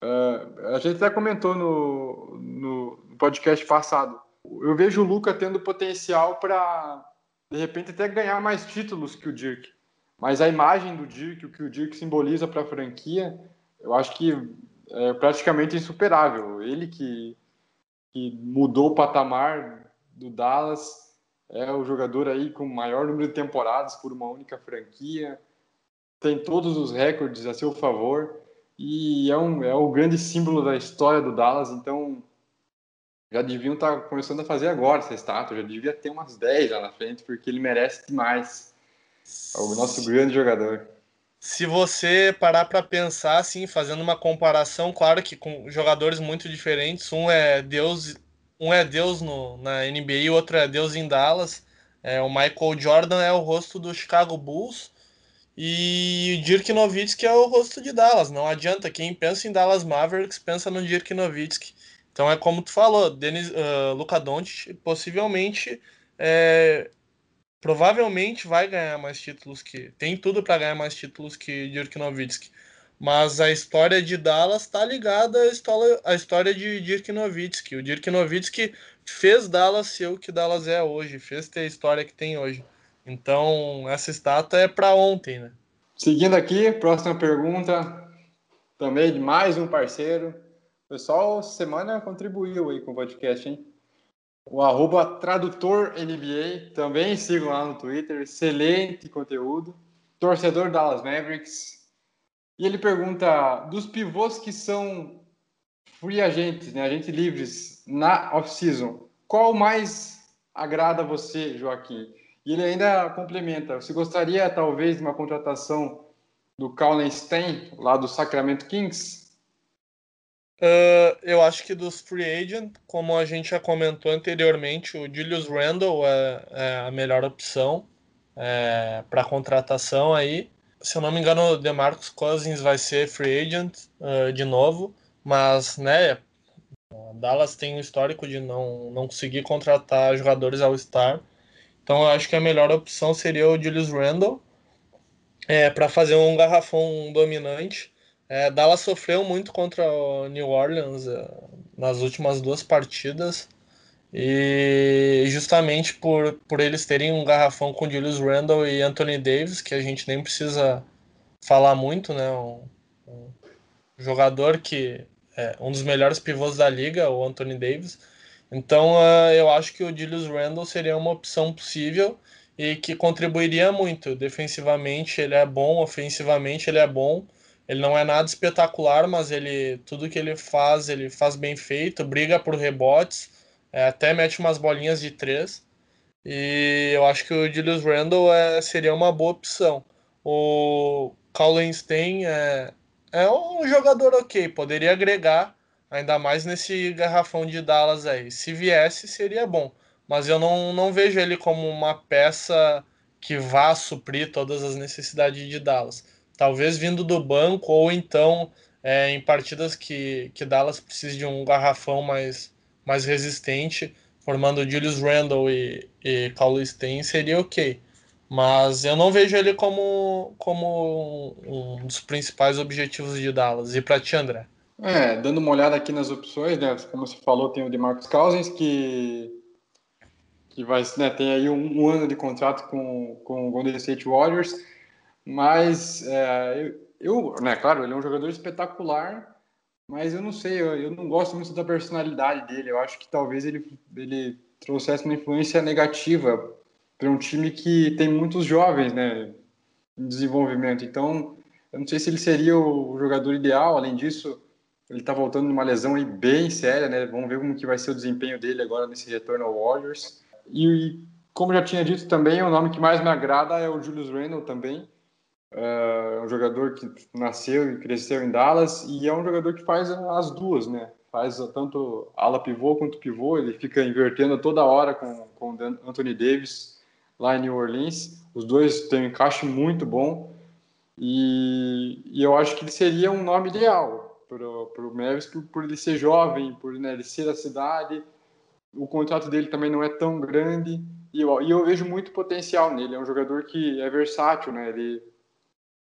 uh, a gente até comentou no, no podcast passado. Eu vejo o Luca tendo potencial para, de repente, até ganhar mais títulos que o Dirk. Mas a imagem do Dirk, o que o Dirk simboliza para a franquia, eu acho que é praticamente insuperável. Ele que que mudou o patamar do Dallas, é o jogador aí com o maior número de temporadas por uma única franquia, tem todos os recordes a seu favor e é, um, é o grande símbolo da história do Dallas, então já deviam estar tá começando a fazer agora essa estátua, já devia ter umas 10 lá na frente, porque ele merece demais. É o nosso grande jogador se você parar para pensar assim, fazendo uma comparação, claro que com jogadores muito diferentes, um é Deus, um é Deus no, na NBA e outro é Deus em Dallas. É, o Michael Jordan é o rosto do Chicago Bulls e o Dirk Nowitzki é o rosto de Dallas. Não adianta, quem pensa em Dallas Mavericks pensa no Dirk Nowitzki. Então é como tu falou, Denis, uh, Luka Doncic possivelmente é, provavelmente vai ganhar mais títulos que. Tem tudo para ganhar mais títulos que Dirk Nowitzki. Mas a história de Dallas está ligada à história, à história de Dirk Nowitzki. O Dirk Nowitzki fez Dallas ser o que Dallas é hoje, fez ter a história que tem hoje. Então, essa estátua é para ontem, né? Seguindo aqui, próxima pergunta, também de mais um parceiro. O pessoal, semana contribuiu aí com o podcast, hein? o arroba tradutor NBA, também sigam lá no Twitter, excelente conteúdo, torcedor Dallas Mavericks. E ele pergunta, dos pivôs que são free agentes, né, agentes livres na off-season, qual mais agrada você, Joaquim? E ele ainda complementa, você gostaria talvez de uma contratação do Colin Stein, lá do Sacramento Kings? Uh, eu acho que dos free agent, como a gente já comentou anteriormente, o Julius Randle é, é a melhor opção é, para contratação aí. Se eu não me engano, o DeMarcus Cousins vai ser free agent uh, de novo, mas né, Dallas tem um histórico de não, não conseguir contratar jogadores ao star. Então eu acho que a melhor opção seria o Julius Randle é, para fazer um garrafão dominante é, Dallas sofreu muito contra o New Orleans é, nas últimas duas partidas. E justamente por, por eles terem um garrafão com Julius Randle e Anthony Davis, que a gente nem precisa falar muito, né? Um, um jogador que é um dos melhores pivôs da liga, o Anthony Davis. Então uh, eu acho que o Julius Randle seria uma opção possível e que contribuiria muito. Defensivamente ele é bom, ofensivamente ele é bom. Ele não é nada espetacular, mas ele tudo que ele faz, ele faz bem feito, briga por rebotes, é, até mete umas bolinhas de três. E eu acho que o Julius Randle é, seria uma boa opção. O Colin Stein é, é um jogador ok, poderia agregar, ainda mais nesse garrafão de Dallas aí. Se viesse, seria bom. Mas eu não, não vejo ele como uma peça que vá suprir todas as necessidades de Dallas talvez vindo do banco ou então é, em partidas que, que Dallas precise de um garrafão mais, mais resistente, formando Julius Randle e, e Cauley Stein, seria ok. Mas eu não vejo ele como, como um, dos principais objetivos de Dallas. E para ti, André? É, dando uma olhada aqui nas opções, né? Como você falou, tem o DeMarcus Cousins, que, que vai, né, tem aí um, um ano de contrato com, com o Golden State Warriors. Mas é, eu, né, claro, ele é um jogador espetacular, mas eu não sei, eu, eu, não gosto muito da personalidade dele. Eu acho que talvez ele, ele trouxesse uma influência negativa para um time que tem muitos jovens, né, em desenvolvimento. Então, eu não sei se ele seria o jogador ideal. Além disso, ele está voltando de uma lesão aí bem séria, né? Vamos ver como que vai ser o desempenho dele agora nesse retorno ao Warriors. e como já tinha dito também, o nome que mais me agrada é o Julius Randle também. É um jogador que nasceu e cresceu em Dallas e é um jogador que faz as duas, né? Faz tanto ala pivô quanto pivô, ele fica invertendo toda hora com, com Anthony Davis lá em New Orleans. Os dois têm um encaixe muito bom e, e eu acho que ele seria um nome ideal para o Mavis por, por, ele ser jovem, por né, ele ser da cidade. O contrato dele também não é tão grande e eu, e eu vejo muito potencial nele. É um jogador que é versátil, né? Ele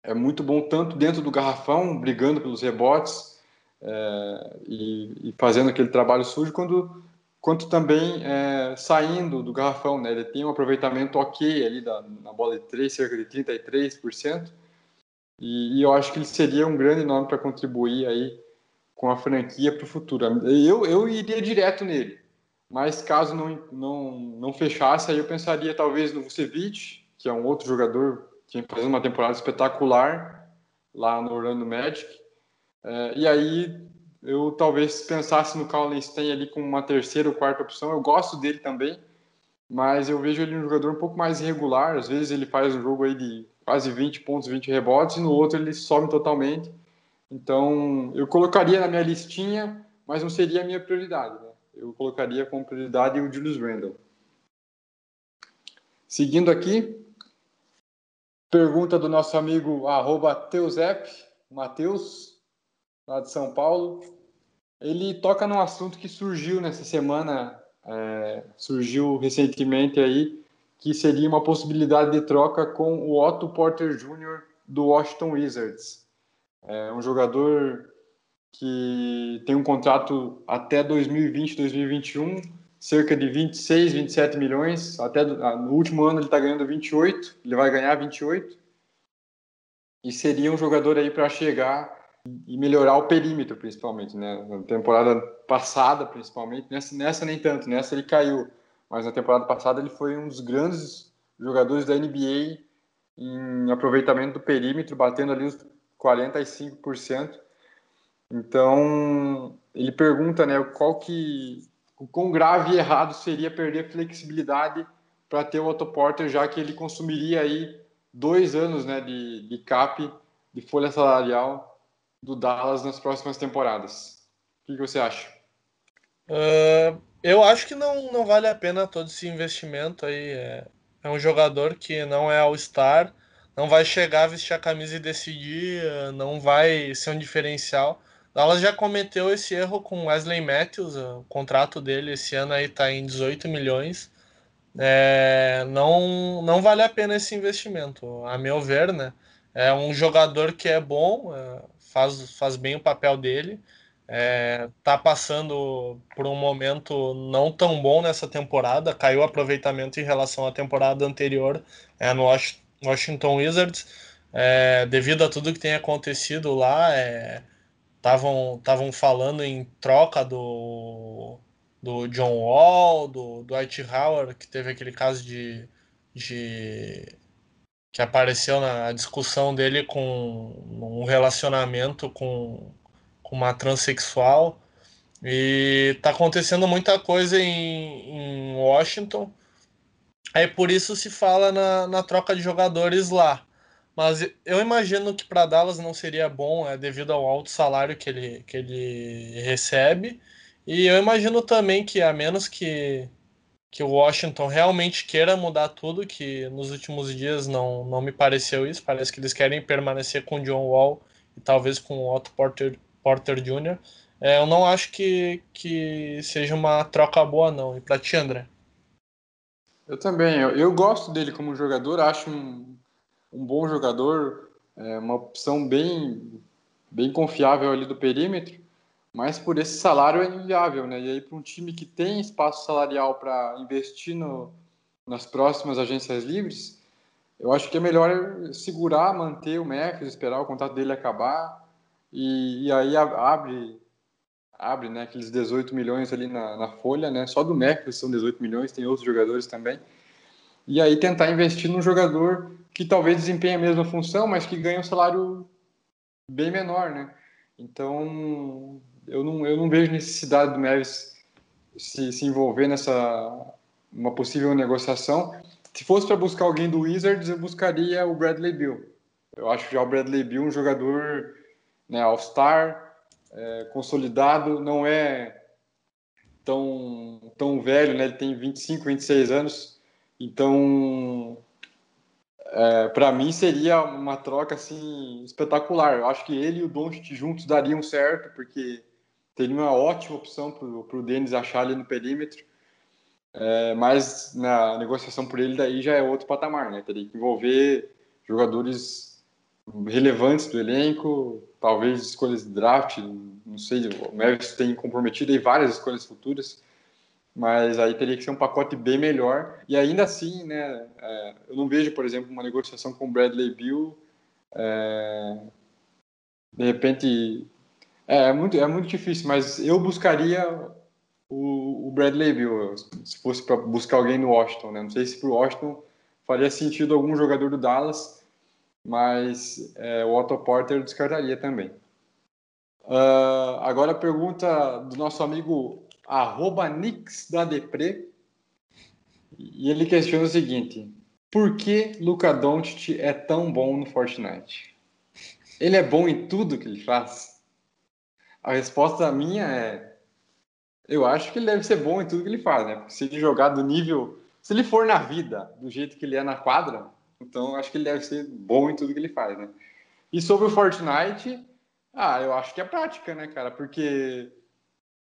é muito bom tanto dentro do garrafão, brigando pelos rebotes é, e, e, fazendo aquele trabalho sujo, quando, quanto também é, saindo do garrafão. Né? Ele tem um aproveitamento ok ali da, na bola de 3, cerca de 33%. E, e eu acho que ele seria um grande nome para contribuir aí com a franquia para o futuro. Eu, eu iria direto nele, mas caso não, não, não fechasse, aí eu pensaria talvez no Vucevic, que é um outro jogador que fez uma temporada espetacular lá no Orlando Magic. É, e aí eu talvez pensasse no Colin Stein ali como uma terceira ou quarta opção. Eu gosto dele também, mas eu vejo ele um jogador um pouco mais irregular. Às vezes ele faz um jogo aí de quase 20 pontos, 20 rebotes, e no outro ele some totalmente. Então eu colocaria na minha listinha, mas não seria a minha prioridade. Né? Eu colocaria como prioridade o Julius Randle. Seguindo aqui, Pergunta do nosso amigo Teusep, Matheus, lá de São Paulo. Ele toca num assunto que surgiu nessa semana, é, surgiu recentemente aí, que seria uma possibilidade de troca com o Otto Porter Jr. do Washington Wizards. É um jogador que tem um contrato até 2020, 2021, cerca de 26, 27 milhões. Até ah, no último ano ele está ganhando 28, ele vai ganhar 28. E seria um jogador aí para chegar e melhorar o perímetro, principalmente, né? Na temporada passada, principalmente, nessa, nessa nem tanto, nessa ele caiu, mas na temporada passada ele foi um dos grandes jogadores da NBA em aproveitamento do perímetro, batendo ali os 45%. Então, ele pergunta, né, qual que o quão grave e errado seria perder flexibilidade para ter o Otto Porter, já que ele consumiria aí dois anos né, de, de cap, de folha salarial do Dallas nas próximas temporadas. O que, que você acha? Uh, eu acho que não, não vale a pena todo esse investimento aí. É, é um jogador que não é All-Star, não vai chegar vestir a camisa e decidir, não vai ser um diferencial. Dallas já cometeu esse erro com Wesley Matthews, o contrato dele esse ano aí tá em 18 milhões. É, não, não vale a pena esse investimento, a meu ver, né? É um jogador que é bom, é, faz, faz bem o papel dele, é, tá passando por um momento não tão bom nessa temporada, caiu o aproveitamento em relação à temporada anterior é, no Washington Wizards, é, devido a tudo que tem acontecido lá, é, estavam falando em troca do, do John Wall, do Dwight Howard, que teve aquele caso de, de que apareceu na discussão dele com um relacionamento com, com uma transexual. E tá acontecendo muita coisa em, em Washington. Aí por isso se fala na, na troca de jogadores lá. Mas eu imagino que para Dallas não seria bom é, devido ao alto salário que ele, que ele recebe. E eu imagino também que, a menos que, que o Washington realmente queira mudar tudo, que nos últimos dias não, não me pareceu isso. Parece que eles querem permanecer com o John Wall e talvez com o Otto Porter, Porter Jr. É, eu não acho que, que seja uma troca boa, não. E para ti, André? Eu também. Eu, eu gosto dele como jogador, acho um um bom jogador, é, uma opção bem, bem confiável ali do perímetro, mas por esse salário é inviável, né? E aí para um time que tem espaço salarial para investir no, nas próximas agências livres, eu acho que é melhor segurar, manter o Memphis, esperar o contrato dele acabar e, e aí abre abre né, aqueles 18 milhões ali na, na folha, né? Só do Memphis são 18 milhões, tem outros jogadores também. E aí tentar investir num jogador que talvez desempenhe a mesma função, mas que ganha um salário bem menor, né? Então, eu não, eu não vejo necessidade do Neves se, se envolver nessa, uma possível negociação. Se fosse para buscar alguém do Wizards, eu buscaria o Bradley Bill. Eu acho já o Bradley Bill um jogador né, All-Star, é, consolidado, não é tão, tão velho, né? Ele tem 25, 26 anos. Então, é, para mim seria uma troca assim espetacular. Eu acho que ele e o Doncic juntos dariam certo, porque teria uma ótima opção para o Denis achar ali no perímetro. É, mas na negociação por ele daí já é outro patamar, né? Teria que envolver jogadores relevantes do elenco, talvez escolhas de draft, não sei, o Mavericks tem comprometido aí várias escolhas futuras, mas aí teria que ser um pacote bem melhor. E ainda assim, né, é, eu não vejo, por exemplo, uma negociação com o Bradley Bill, é, de repente, é, é, muito, é muito difícil, mas eu buscaria o, o Bradley Bill, se fosse para buscar alguém no Washington, né? Não sei se para o Washington faria sentido algum jogador do Dallas, mas é, o Otto Porter descartaria também. Uh, agora a pergunta do nosso amigo arroba Nix da Depre, e ele questiona o seguinte: por que Luca Doncic é tão bom no Fortnite? Ele é bom em tudo que ele faz? A resposta minha é eu acho que ele deve ser bom em tudo que ele faz, né? se ele jogar do nível. Se ele for na vida do jeito que ele é na quadra, então acho que ele deve ser bom em tudo que ele faz, né? E sobre o Fortnite, ah, eu acho que é prática, né, cara? Porque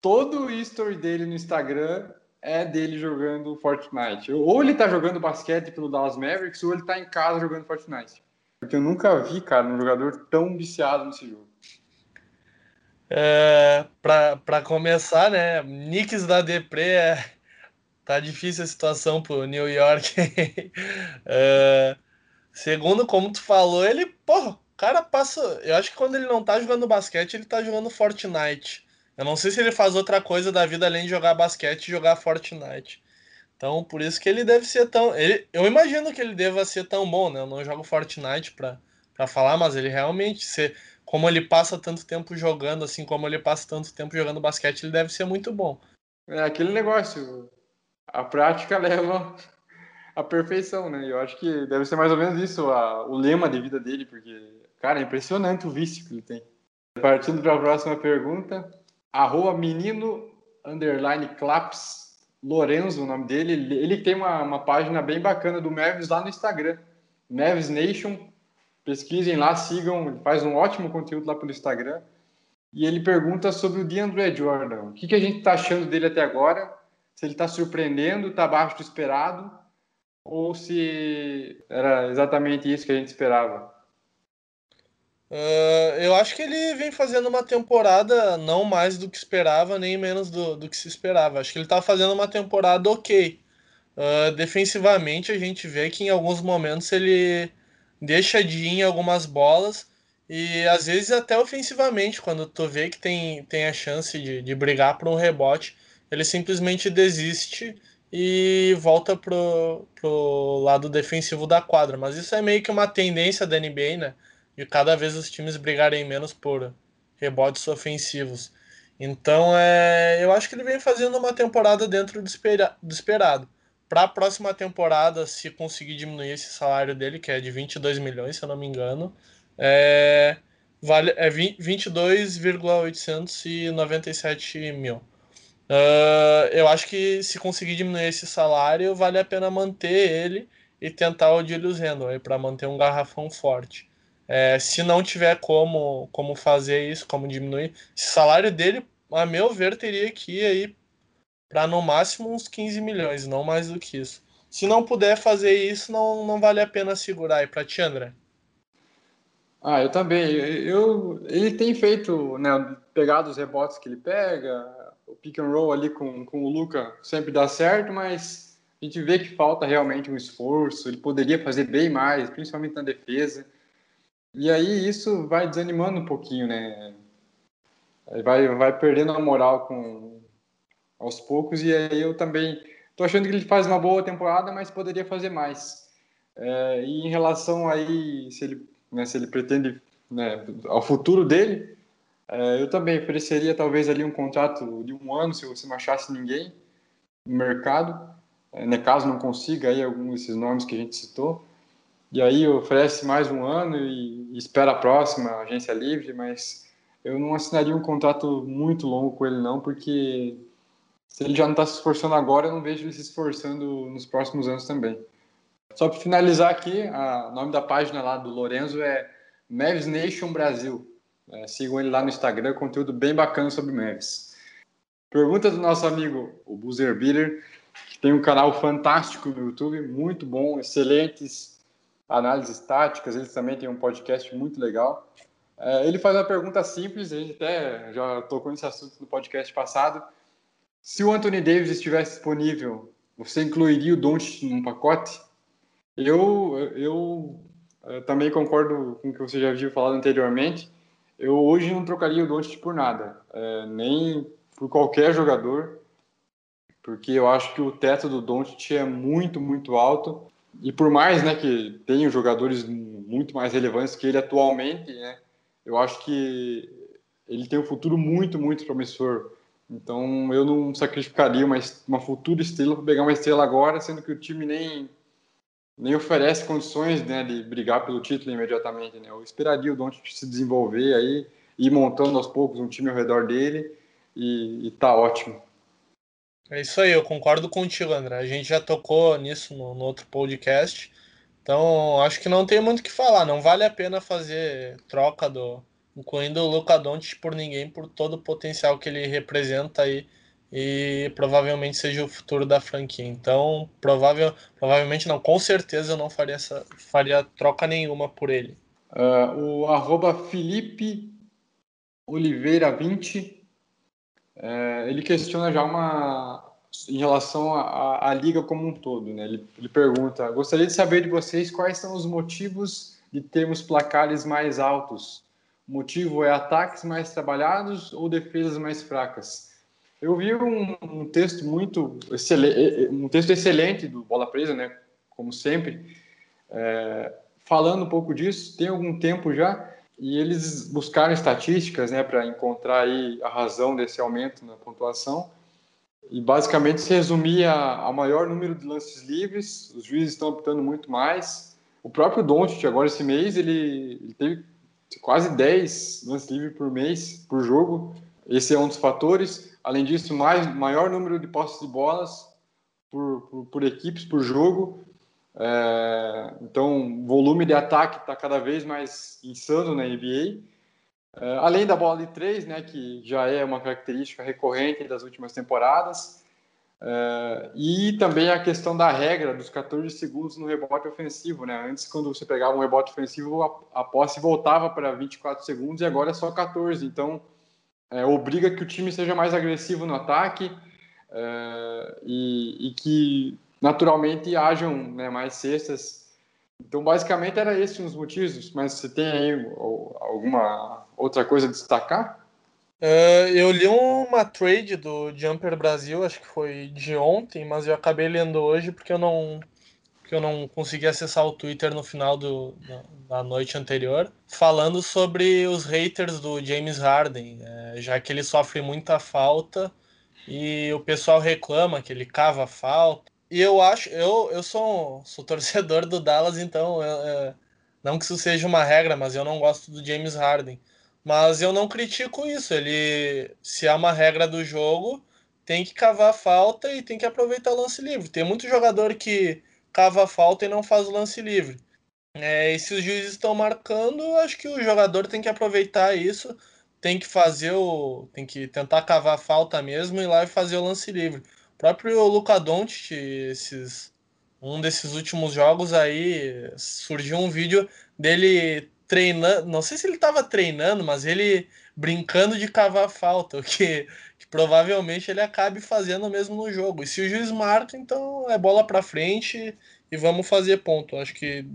todo o history dele no Instagram é dele jogando Fortnite. Ou ele tá jogando basquete pelo Dallas Mavericks, ou ele tá em casa jogando Fortnite. Porque eu nunca vi, cara, um jogador tão viciado nesse jogo. É, para começar, né? Knicks da Depre é, tá difícil a situação pro New York. *laughs* é, segundo, como tu falou, ele, porra, o cara passa. Eu acho que quando ele não tá jogando basquete, ele tá jogando Fortnite. Eu não sei se ele faz outra coisa da vida além de jogar basquete e jogar Fortnite. Então, por isso que ele deve ser tão. Ele, eu imagino que ele deva ser tão bom, né? Eu não jogo Fortnite pra, pra falar, mas ele realmente. ser como ele passa tanto tempo jogando, assim como ele passa tanto tempo jogando basquete, ele deve ser muito bom. É aquele negócio, a prática *laughs* leva à perfeição, né? Eu acho que deve ser mais ou menos isso a, o lema de vida dele, porque, cara, é impressionante o vício que ele tem. Partindo para a próxima pergunta, arroba menino underline claps, Lorenzo, o nome dele, ele, tem uma, uma página bem bacana do Mavis lá no Instagram, Mavis Nation Pesquisem lá, sigam, ele faz um ótimo conteúdo lá pelo Instagram. E ele pergunta sobre o DeAndre Jordan. O que, que a gente está achando dele até agora? Se ele está surpreendendo, está abaixo do esperado, ou se era exatamente isso que a gente esperava? Uh, eu acho que ele vem fazendo uma temporada não mais do que esperava, nem menos do, do que se esperava. Acho que ele está fazendo uma temporada ok. Uh, defensivamente, a gente vê que em alguns momentos ele deixa de ir em algumas bolas e às vezes até ofensivamente, quando tu vê que tem, tem a chance de, de brigar por um rebote, ele simplesmente desiste e volta pro, pro lado defensivo da quadra. Mas isso é meio que uma tendência da NBA, né? De cada vez os times brigarem menos por rebotes ofensivos. Então, é, eu acho que ele vem fazendo uma temporada dentro do, espera, do esperado para a próxima temporada, se conseguir diminuir esse salário dele, que é de 22 milhões, se eu não me engano, é, vale, é 22,897 mil. Uh, eu acho que se conseguir diminuir esse salário, vale a pena manter ele e tentar o Julius Randle para manter um garrafão forte. É, se não tiver como, como fazer isso, como diminuir, esse salário dele, a meu ver, teria que ir aí para no máximo uns 15 milhões, não mais do que isso. Se não puder fazer isso, não, não vale a pena segurar aí para ti, André. Ah, eu também. Eu, ele tem feito, né, pegado os rebotes que ele pega, o pick and roll ali com, com o Luca sempre dá certo, mas a gente vê que falta realmente um esforço, ele poderia fazer bem mais, principalmente na defesa. E aí isso vai desanimando um pouquinho, né? Vai, vai perdendo a moral com, aos poucos, e aí eu também estou achando que ele faz uma boa temporada, mas poderia fazer mais. É, e em relação aí, se ele, né, se ele pretende né, ao futuro dele, é, eu também ofereceria talvez ali um contrato de um ano, se você não achasse ninguém no mercado. é, né, caso não consiga aí algum desses nomes que a gente citou. E aí oferece mais um ano e, espera a próxima agência livre, mas eu não assinaria um contrato muito longo com ele não, porque se ele já não está se esforçando agora, eu não vejo ele se esforçando nos próximos anos também. Só para finalizar aqui, o nome da página lá do Lorenzo é Mavs Nation Brasil. É, sigam ele lá no Instagram, conteúdo bem bacana sobre Mavs. Pergunta do nosso amigo, o Buzzer Beater, que tem um canal fantástico no YouTube, muito bom, excelentes análises táticas, ele também tem um podcast muito legal. É, ele faz uma pergunta simples, a gente até já tocou nesse assunto no podcast passado. Se o Anthony Davis estivesse disponível, você incluiria o Doncic num pacote? Eu, eu, eu eh, também concordo com o que você já viu falado anteriormente. Eu hoje não trocaria o Doncic por nada, é, nem por qualquer jogador, porque eu acho que o teto do Doncic é muito, muito alto. E por mais né, que tenham jogadores muito mais relevantes que ele atualmente, né, eu acho que ele tem um futuro muito, muito promissor. Então eu não sacrificaria uma, uma futura estrela para pegar uma estrela agora, sendo que o time nem nem oferece condições né, de brigar pelo título imediatamente. Né? Eu esperaria o Doncic se desenvolver aí, ir montando aos poucos um time ao redor dele e, e tá ótimo. É isso aí, eu concordo contigo, André. A gente já tocou nisso no, no outro podcast. Então, acho que não tem muito o que falar. Não vale a pena fazer troca do, incluindo o Luca Doncic por ninguém, por todo o potencial que ele representa aí e provavelmente seja o futuro da franquia. Então, provável, provavelmente não, com certeza eu não faria, essa, faria troca nenhuma por ele. Uh, o arroba Felipe Oliveira 20, uh, ele questiona já uma em relação à liga como um todo, né? Ele, ele pergunta: gostaria de saber de vocês quais são os motivos de termos placares mais altos. O motivo é ataques mais trabalhados ou defesas mais fracas? Eu vi um, um texto muito excelente, um texto excelente do Bola Presa, né? Como sempre, é, falando um pouco disso. Tem algum tempo já e eles buscaram estatísticas, né, para encontrar aí a razão desse aumento na pontuação. E basicamente se resumia a maior número de lances livres. Os juízes estão optando muito mais. O próprio Doncic agora esse mês ele, ele teve quase 10 lances livres por mês, por jogo. Esse é um dos fatores. Além disso, mais, maior número de posses de bolas por, por, por equipes, por jogo. É, então, o volume de ataque está cada vez mais insano na NBA. É, além da bola de três, né, que já é uma característica recorrente das últimas temporadas. É, e também a questão da regra dos 14 segundos no rebote ofensivo. Né? Antes, quando você pegava um rebote ofensivo, a, a posse voltava para 24 segundos e agora é só 14. Então, é, obriga que o time seja mais agressivo no ataque é, e, e, que naturalmente hajam né, mais cestas. Então, basicamente, era esse um dos motivos, mas você tem aí alguma outra coisa a destacar? Uh, eu li uma trade do Jumper Brasil, acho que foi de ontem, mas eu acabei lendo hoje porque eu não que eu não consegui acessar o Twitter no final do, da noite anterior, falando sobre os haters do James Harden, é, já que ele sofre muita falta e o pessoal reclama que ele cava falta. E eu acho, eu, eu sou, sou torcedor do Dallas, então eu, eu, não que isso seja uma regra, mas eu não gosto do James Harden. Mas eu não critico isso. Ele, se é uma regra do jogo, tem que cavar falta e tem que aproveitar o lance livre. Tem muito jogador que cava falta e não faz o lance livre. É, e se os juízes estão marcando, acho que o jogador tem que aproveitar isso, tem que fazer o. tem que tentar cavar a falta mesmo e ir lá e fazer o lance livre. Próprio Luca Doncic, esses, um desses últimos jogos aí, surgiu um vídeo dele treinando, não sei se ele estava treinando, mas ele brincando de cavar falta, *laughs* o que, que, provavelmente ele acabe fazendo mesmo no jogo. E se o juiz marca, então é bola para frente e vamos fazer ponto. Acho que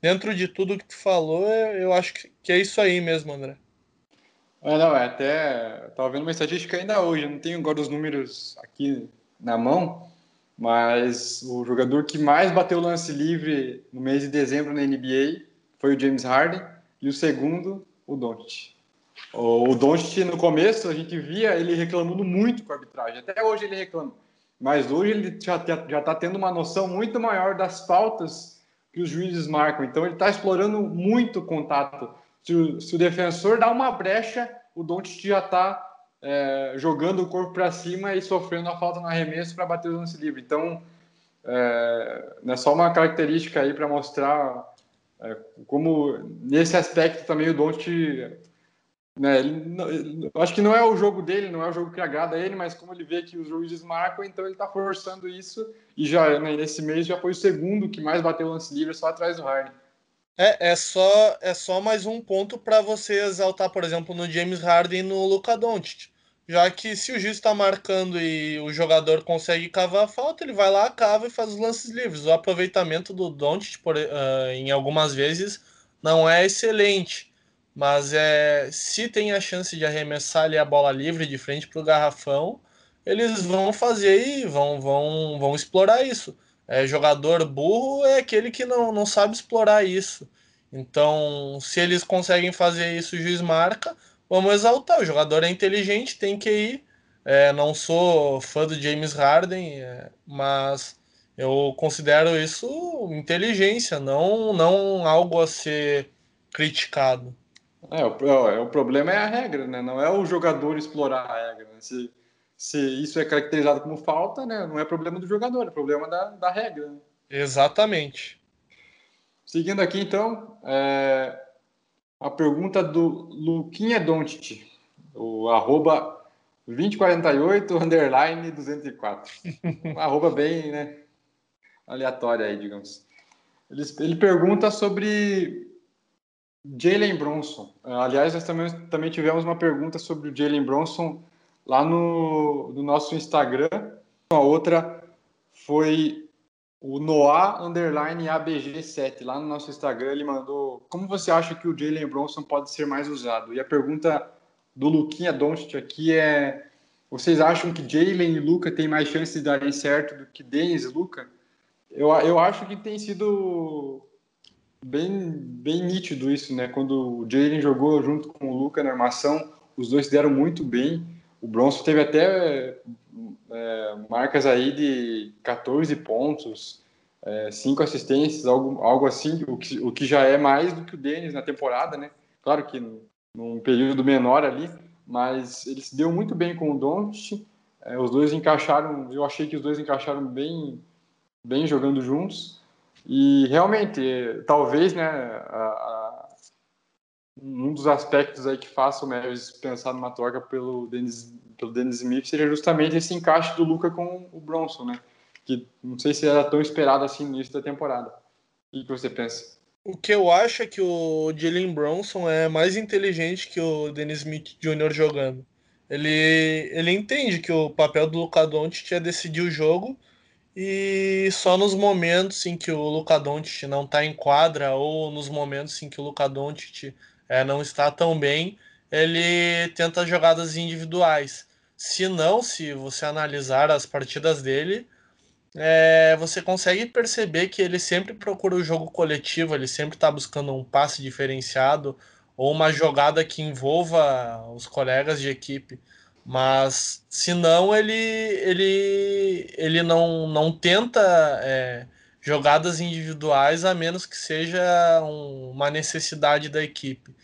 dentro de tudo que tu falou, eu acho que é isso aí mesmo, André. É, não, é até. Estava vendo uma estatística ainda hoje, não tenho agora os números aqui na mão, mas o jogador que mais bateu lance livre no mês de dezembro na NBA foi o James Harden e o segundo, o Doncic. O Doncic, no começo, a gente via ele reclamando muito com a arbitragem. Até hoje ele reclama. Mas hoje ele já está tendo uma noção muito maior das faltas que os juízes marcam. Então ele está explorando muito o contato. Se o, se o, defensor dá uma brecha, o Doncic já está é, jogando o corpo para cima e sofrendo a falta no arremesso para bater o lance livre. Então, é, é só uma característica aí para mostrar é, como, nesse aspecto também o Doncic né, ele, acho que não é o jogo dele, não é o jogo que agrada a ele, mas como ele vê que os juízes marcam, então ele está forçando isso. E já né, nesse mês já foi o segundo que mais bateu lance livre, só atrás do Harden. É, é só é só mais um ponto para você exaltar, por exemplo, no James Harden e no Luka Doncic. Já que se o juiz está marcando e o jogador consegue cavar a falta, ele vai lá, cava e faz os lances livres. O aproveitamento do Doncic, uh, em algumas vezes, não é excelente mas é, se tem a chance de arremessar ali a bola livre de frente para o garrafão, eles vão fazer e vão, vão, vão explorar isso. É, jogador burro é aquele que não, não sabe explorar isso. Então, se eles conseguem fazer isso, o juiz marca, vamos exaltar. O jogador é inteligente, tem que ir. É, não sou fã do James Harden, é, mas eu considero isso inteligência, não, não algo a ser criticado. É, o, é, o problema é a regra, né? Não é o jogador explorar a regra. Né? Se, se isso é caracterizado como falta, né? Não é problema do jogador, é problema da, da regra. Né? Exatamente. Seguindo aqui, então, é, a pergunta do Luquinha Doncic, o arroba 2048 *laughs* underline 204. um arroba bem, né? Aleatório aí, digamos. Ele, ele pergunta sobre Jalen Bronson. Aliás, nós também, também tivemos uma pergunta sobre o Jalen Bronson lá no, no nosso Instagram. A outra foi o Noah Underline ABG7. Lá no nosso Instagram ele mandou como você acha que o Jalen Bronson pode ser mais usado? E a pergunta do Luquinha Doncic aqui é vocês acham que Jalen e Luca têm mais chances de darem certo do que Dennis e Luca? Eu, eu acho que tem sido bem, bem nítido isso, né? Quando o Jalen jogou junto com o Luca na armação, os dois deram muito bem. O Bronson teve até é, marcas aí de 14 pontos, é, 5 assistências, algo, algo assim, o que, o que já é mais do que o Dennis na temporada, né? Claro que num período menor ali, mas ele se deu muito bem com o Doncic. É, os dois encaixaram, eu achei que os dois encaixaram bem, bem jogando juntos. E realmente, talvez, né, a, a, um dos aspectos aí que faça o Mavis pensar numa troca pelo Dennis, pelo Dennis Smith seria justamente esse encaixe do Luca com o Bronson, né? Que não sei se era tão esperado assim no início da temporada. O que você pensa? O que eu acho é que o Jalen Bronson é mais inteligente que o Dennis Smith Jr. jogando. Ele, ele entende que o papel do Luca Doncic é decidir o jogo e só nos momentos em que o Luka Doncic não está em quadra ou nos momentos em que o Luka Doncic é, não está tão bem, ele tenta jogadas individuais. Se não, se você analisar as partidas dele, é, você consegue perceber que ele sempre procura o jogo coletivo, ele sempre está buscando um passe diferenciado ou uma jogada que envolva os colegas de equipe. Mas se não, ele, ele, ele não, não tenta é, jogadas individuais a menos que seja um, uma necessidade da equipe.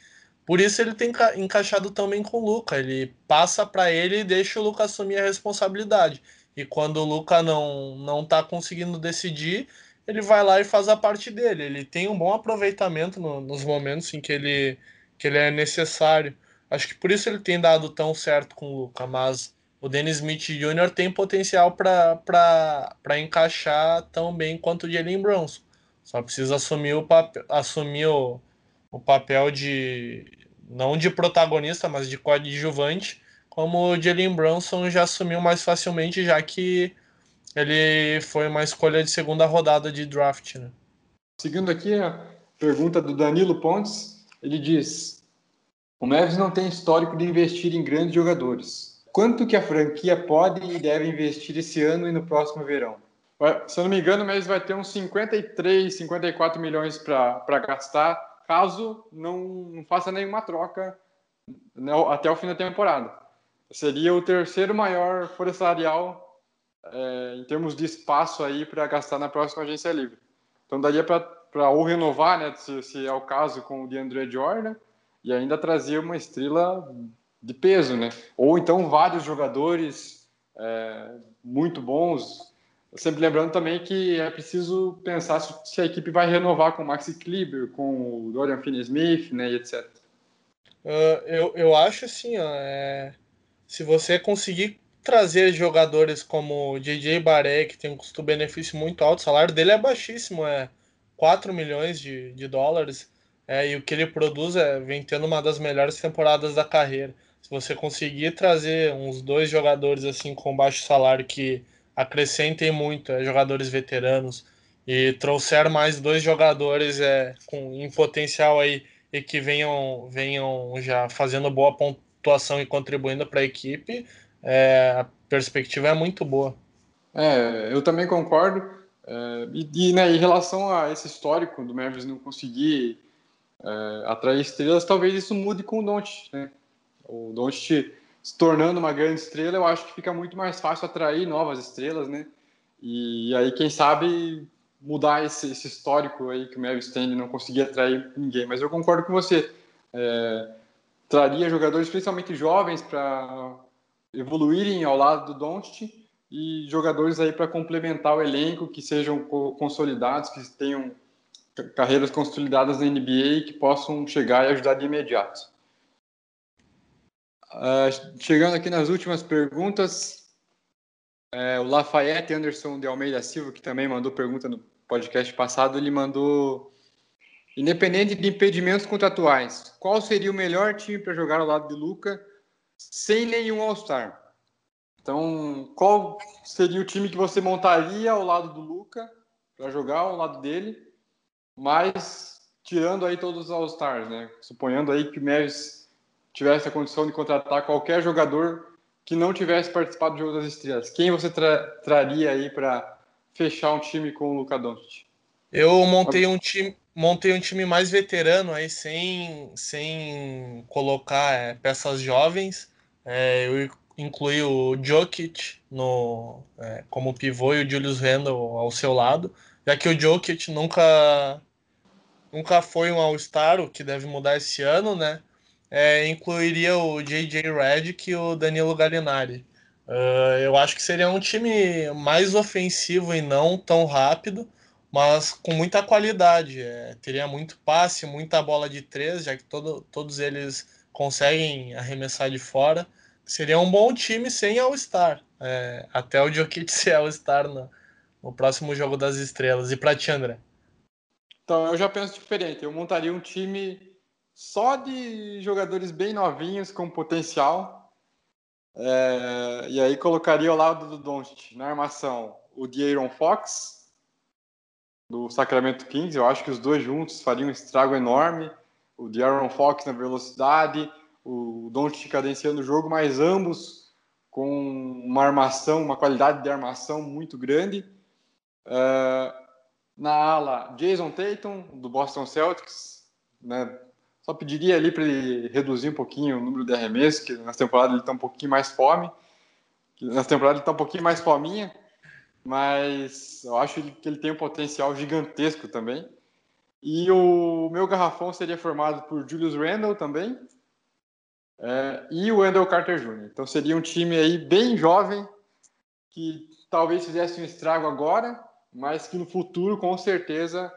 Por isso ele tem encaixado também com o Luca. Ele passa para ele e deixa o Luca assumir a responsabilidade. E quando o Luca não não está conseguindo decidir, ele vai lá e faz a parte dele. Ele tem um bom aproveitamento no, nos momentos em que ele, que ele é necessário. Acho que por isso ele tem dado tão certo com o Luca, mas o Dennis Smith Jr. tem potencial para encaixar tão bem quanto o Jalen Bronson. Só precisa assumir o, papel, assumir o, o papel de não de protagonista, mas de coadjuvante, como o Jalen Bronson já assumiu mais facilmente, já que ele foi uma escolha de segunda rodada de draft. Né? Seguindo aqui a pergunta do Danilo Pontes, ele diz: o Mavis não tem histórico de investir em grandes jogadores. Quanto que a franquia pode e deve investir esse ano e no próximo verão? Se eu não me engano, o Mavis vai ter uns 53, 54 milhões para gastar, caso não, não faça nenhuma troca né, até o fim da temporada. Seria o terceiro maior forestarial é, em termos de espaço aí para gastar na próxima agência livre. Então daria para ou renovar, né, se, se, é o caso com o DeAndre Jordan, e ainda trazer uma estrela de peso, né? Ou então vários jogadores é, muito bons. Sempre lembrando também que é preciso pensar se, a equipe vai renovar com o Maxi Kleber, com o Dorian Finney-Smith, né, etc. Uh, eu, eu acho assim, ó, é, se você conseguir trazer jogadores como o JJ Baré, que tem um custo-benefício muito alto, o salário dele é baixíssimo, é 4 milhões de, de dólares, é, e o que ele produz é, vem tendo uma das melhores temporadas da carreira. Se você conseguir trazer uns dois jogadores assim com baixo salário que acrescentem muito, é, jogadores veteranos, e trouxer mais dois jogadores é, com, em potencial aí e que venham, venham já fazendo boa pontuação e contribuindo para a equipe, é, a perspectiva é muito boa. É, eu também concordo. É, e, e né, em relação a esse histórico do Mavericks não conseguir é, atrair estrelas, talvez isso mude com o Doncic, né? O Doncic se tornando uma grande estrela, eu acho que fica muito mais fácil atrair novas estrelas, né? E, aí, quem sabe, mudar esse, esse, histórico aí que o Mavis de não conseguir atrair ninguém. Mas eu concordo com você. É, traria jogadores, especialmente jovens, para evoluírem ao lado do Doncic e jogadores aí para complementar o elenco, que sejam consolidados, que tenham carreiras consolidadas na NBA e que possam chegar e ajudar de imediato. Uh, chegando aqui nas últimas perguntas, é, o Lafayette Anderson de Almeida Silva, que também mandou pergunta no podcast passado, ele mandou: Independente de impedimentos contratuais, qual seria o melhor time para jogar ao lado de Luca sem nenhum All-Star? Então, qual seria o time que você montaria ao lado do Luca para jogar ao lado dele, mas tirando aí todos os All-Stars, né? Suponhando aí que o Mavis tivesse a condição de contratar qualquer jogador que não tivesse participado do Jogo das Estrelas, quem você tra traria aí para fechar um time com o Luka Doncic? Eu montei um time, montei um time mais veterano aí, sem, sem colocar é, peças jovens. É, eu incluí o Jokic no, é, como pivô e o Julius Randle ao seu lado, já que o Jokic nunca, nunca foi um All-Star, o que deve mudar esse ano, né? É, incluiria o J.J. Redick e o Danilo Gallinari. Uh, eu acho que seria um time mais ofensivo e não tão rápido, mas com muita qualidade. É, teria muito passe, muita bola de três, já que todo, todos eles conseguem arremessar de fora. Seria um bom time sem All-Star. É, até o Jokic *laughs* ser All-Star no, no próximo jogo das estrelas. E para ti, André? Então, eu já penso diferente. Eu montaria um time só de jogadores bem novinhos com potencial. É, e aí colocaria ao lado do Doncic na armação o De'Aaron Fox do Sacramento Kings. Eu acho que os dois juntos fariam um estrago enorme. O De'Aaron Fox na velocidade, o Doncic cadenciando o jogo, mas ambos com uma armação, uma qualidade de armação muito grande. É, na ala, Jason Tatum do Boston Celtics, né, só pediria ali para ele reduzir um pouquinho o número de arremessos, que na temporada ele está um pouquinho mais fome. Na temporada ele está um pouquinho mais fominha, mas eu acho que ele tem um potencial gigantesco também. E o meu garrafão seria formado por Julius Randle também é, e o Wendell Carter Jr. Então seria um time aí bem jovem que talvez fizesse um estrago agora, mas que no futuro com certeza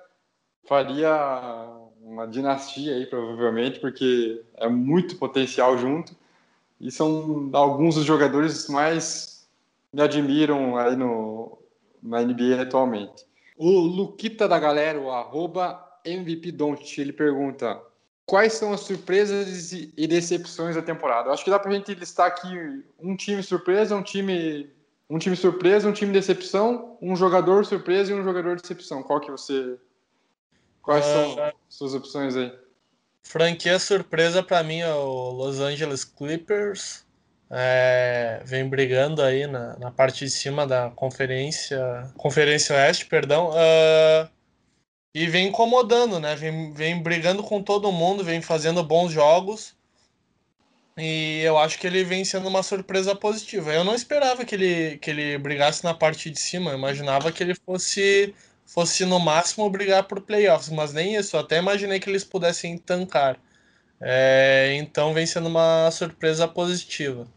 faria uma dinastia aí, provavelmente, porque é muito potencial junto. E são alguns dos jogadores mais me admiram aí no, na NBA atualmente. O Luquita da galera, o arroba MVP Don't, ele pergunta quais são as surpresas e decepções da temporada. Eu acho que dá pra gente listar aqui um time surpresa, um time um time surpresa, um time decepção, um jogador surpresa e um jogador decepção. Qual que você Quais são uh, suas opções aí? Franquia surpresa para mim é o Los Angeles Clippers. É, vem brigando aí na, na parte de cima da conferência conferência oeste, perdão, uh, e vem incomodando, né? Vem, vem brigando com todo mundo, vem fazendo bons jogos. E eu acho que ele vem sendo uma surpresa positiva. Eu não esperava que ele, que ele brigasse na parte de cima. Eu imaginava que ele fosse, fosse no máximo brigar por playoffs, mas nem isso. Até imaginei que eles pudessem tancar. É, então vem sendo uma surpresa positiva.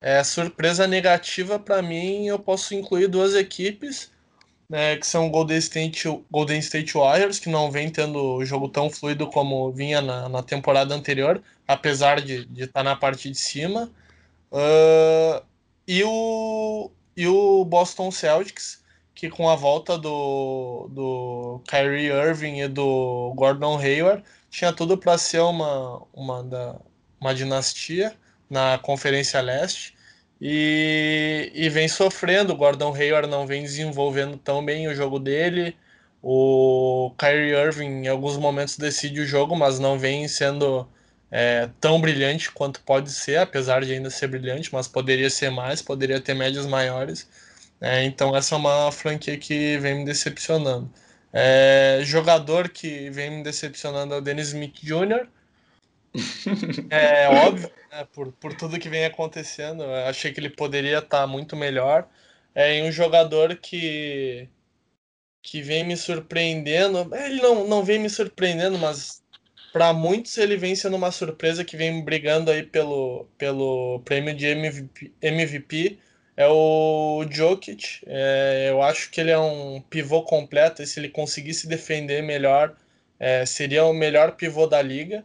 É, surpresa negativa para mim, eu posso incluir duas equipes, né, que são Golden State, Golden State Warriors, que não vem tendo o jogo tão fluido como vinha na, na temporada anterior, apesar de estar tá na parte de cima, uh, e, o, e o Boston Celtics, que com a volta do, do Kyrie Irving e do Gordon Hayward, tinha tudo para ser uma, uma, da, uma dinastia na Conferência Leste e, e vem sofrendo. O Gordon Hayward não vem desenvolvendo tão bem o jogo dele. O Kyrie Irving em alguns momentos decide o jogo, mas não vem sendo é, tão brilhante quanto pode ser, apesar de ainda ser brilhante, mas poderia ser mais, poderia ter médias maiores. É, então essa é uma franquia que vem me decepcionando. É, jogador que vem me decepcionando é o Dennis Smith Jr. *laughs* É óbvio, né, por, por tudo que vem acontecendo, eu achei que ele poderia estar tá muito melhor. É um jogador que que vem me surpreendendo. Ele não, não vem me surpreendendo, mas para muitos ele vem sendo uma surpresa que vem brigando aí pelo, pelo prêmio de MVP, MVP é o Jokic. É, eu acho que ele é um pivô completo e se ele conseguisse defender melhor, é, seria o melhor pivô da liga.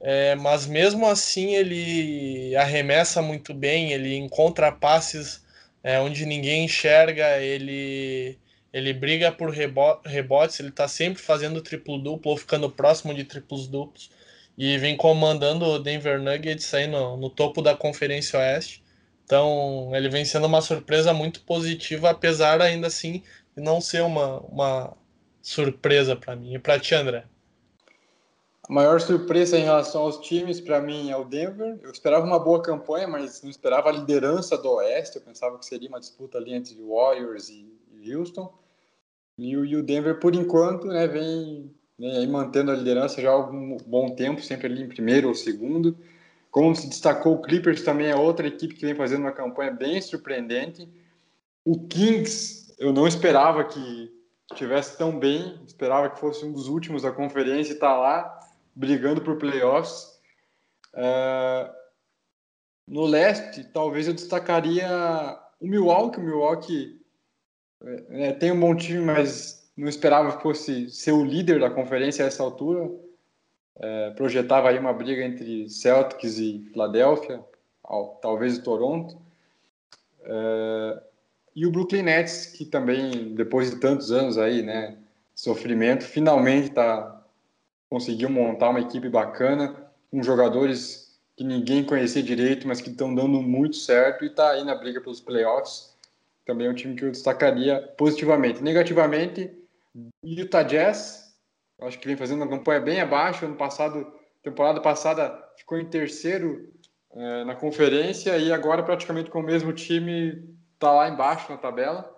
É, mas mesmo assim ele arremessa muito bem, ele encontra passes é, onde ninguém enxerga, ele, ele briga por rebo rebotes, ele está sempre fazendo triplo-duplo ou ficando próximo de triplos-duplos e vem comandando o Denver Nuggets aí no, no topo da Conferência Oeste. Então ele vem sendo uma surpresa muito positiva, apesar ainda assim de não ser uma, uma surpresa para mim. E para ti, André? A maior surpresa em relação aos times, para mim, é o Denver. Eu esperava uma boa campanha, mas não esperava a liderança do Oeste. Eu pensava que seria uma disputa ali entre Warriors e Houston. E o, Denver, por enquanto, né, vem, vem mantendo a liderança já há algum bom tempo, sempre ali em primeiro ou segundo. Como se destacou, o Clippers também é outra equipe que vem fazendo uma campanha bem surpreendente. O Kings, eu não esperava que estivesse tão bem, esperava que fosse um dos últimos da conferência e está lá brigando por playoffs. Uh, no leste, talvez eu destacaria o Milwaukee. O Milwaukee é, tem um bom time, mas não esperava que fosse ser o líder da conferência a essa altura. É, projetava aí uma briga entre Celtics e Philadelphia, talvez Toronto. É, e o Brooklyn Nets, que também, depois de tantos anos aí, né, sofrimento, finalmente está conseguiu montar uma equipe bacana, com jogadores que ninguém conhecia direito, mas que estão dando muito certo e está aí na briga pelos playoffs. Também é um time que eu destacaria positivamente. Negativamente, Utah Jazz, acho que vem fazendo uma campanha bem abaixo. Ano passado, temporada passada, ficou em terceiro é, na conferência e agora praticamente com o mesmo time está lá embaixo na tabela.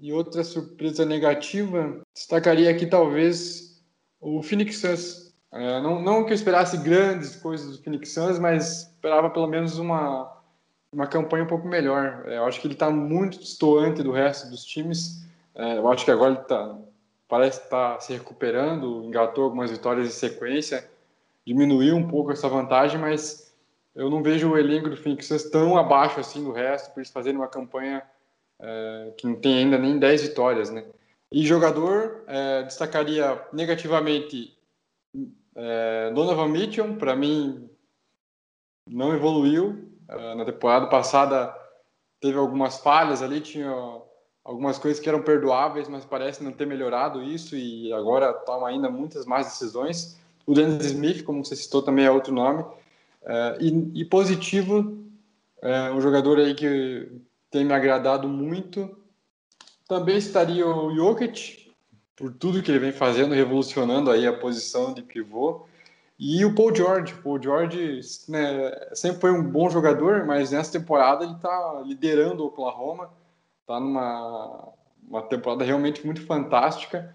E outra surpresa negativa, destacaria aqui talvez o Phoenix Suns. É, não, não que eu esperasse grandes coisas do Phoenix Suns, mas esperava pelo menos uma, uma campanha um pouco melhor. É, eu acho que ele está muito distoante do resto dos times. É, eu acho que agora ele tá, parece estar tá se recuperando, engatou algumas vitórias em sequência, diminuiu um pouco essa vantagem, mas eu não vejo o elenco do Phoenix tão abaixo assim do resto, por eles fazerem uma campanha é, que não tem ainda nem 10 vitórias, né? E jogador, é, destacaria negativamente é, Donovan Mitchell, para mim não evoluiu. É, na temporada passada teve algumas falhas ali, tinha algumas coisas que eram perdoáveis, mas parece não ter melhorado isso e agora toma ainda muitas mais decisões. O Dennis Smith, como você citou, também é outro nome. É, e, e, positivo, é, um jogador aí que tem me agradado muito também estaria o Jokic, por tudo que ele vem fazendo, revolucionando aí a posição de pivô. E o Paul George. O Paul George né, sempre foi um bom jogador, mas nessa temporada ele está liderando o Oklahoma. Está numa uma temporada realmente muito fantástica.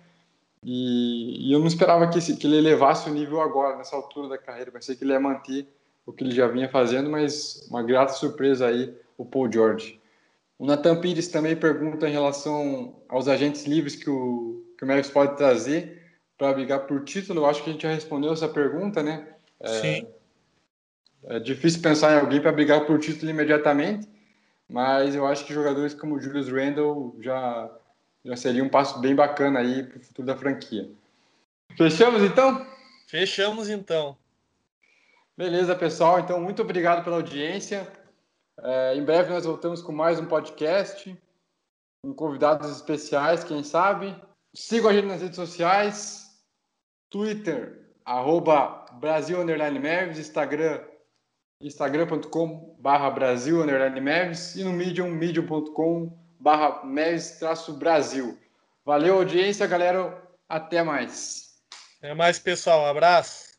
E, e eu não esperava que, esse, que ele elevasse o nível agora, nessa altura da carreira. Pensei que ele ia manter o que ele já vinha fazendo, mas uma grata surpresa aí o Paul George. O Nathan Pires também pergunta em relação aos agentes livres que o, que o Mavericks pode trazer para brigar por título. Eu acho que a gente já respondeu essa pergunta, né? É, Sim. É difícil pensar em alguém para brigar por título imediatamente, mas eu acho que jogadores como Julius Randle já, já seria um passo bem bacana aí para o futuro da franquia. Fechamos então? Fechamos então. Beleza, pessoal. Então, muito obrigado pela audiência. É, em breve nós voltamos com mais um podcast, com convidados especiais, quem sabe. Sigam a gente nas redes sociais, Twitter, arroba Brasil Underline Mavis, Instagram, instagram.com barra Brasil e no Medium, medium.com barra Mavis-Brasil. Valeu, audiência, galera. Até mais. Até mais, pessoal. Um abraço.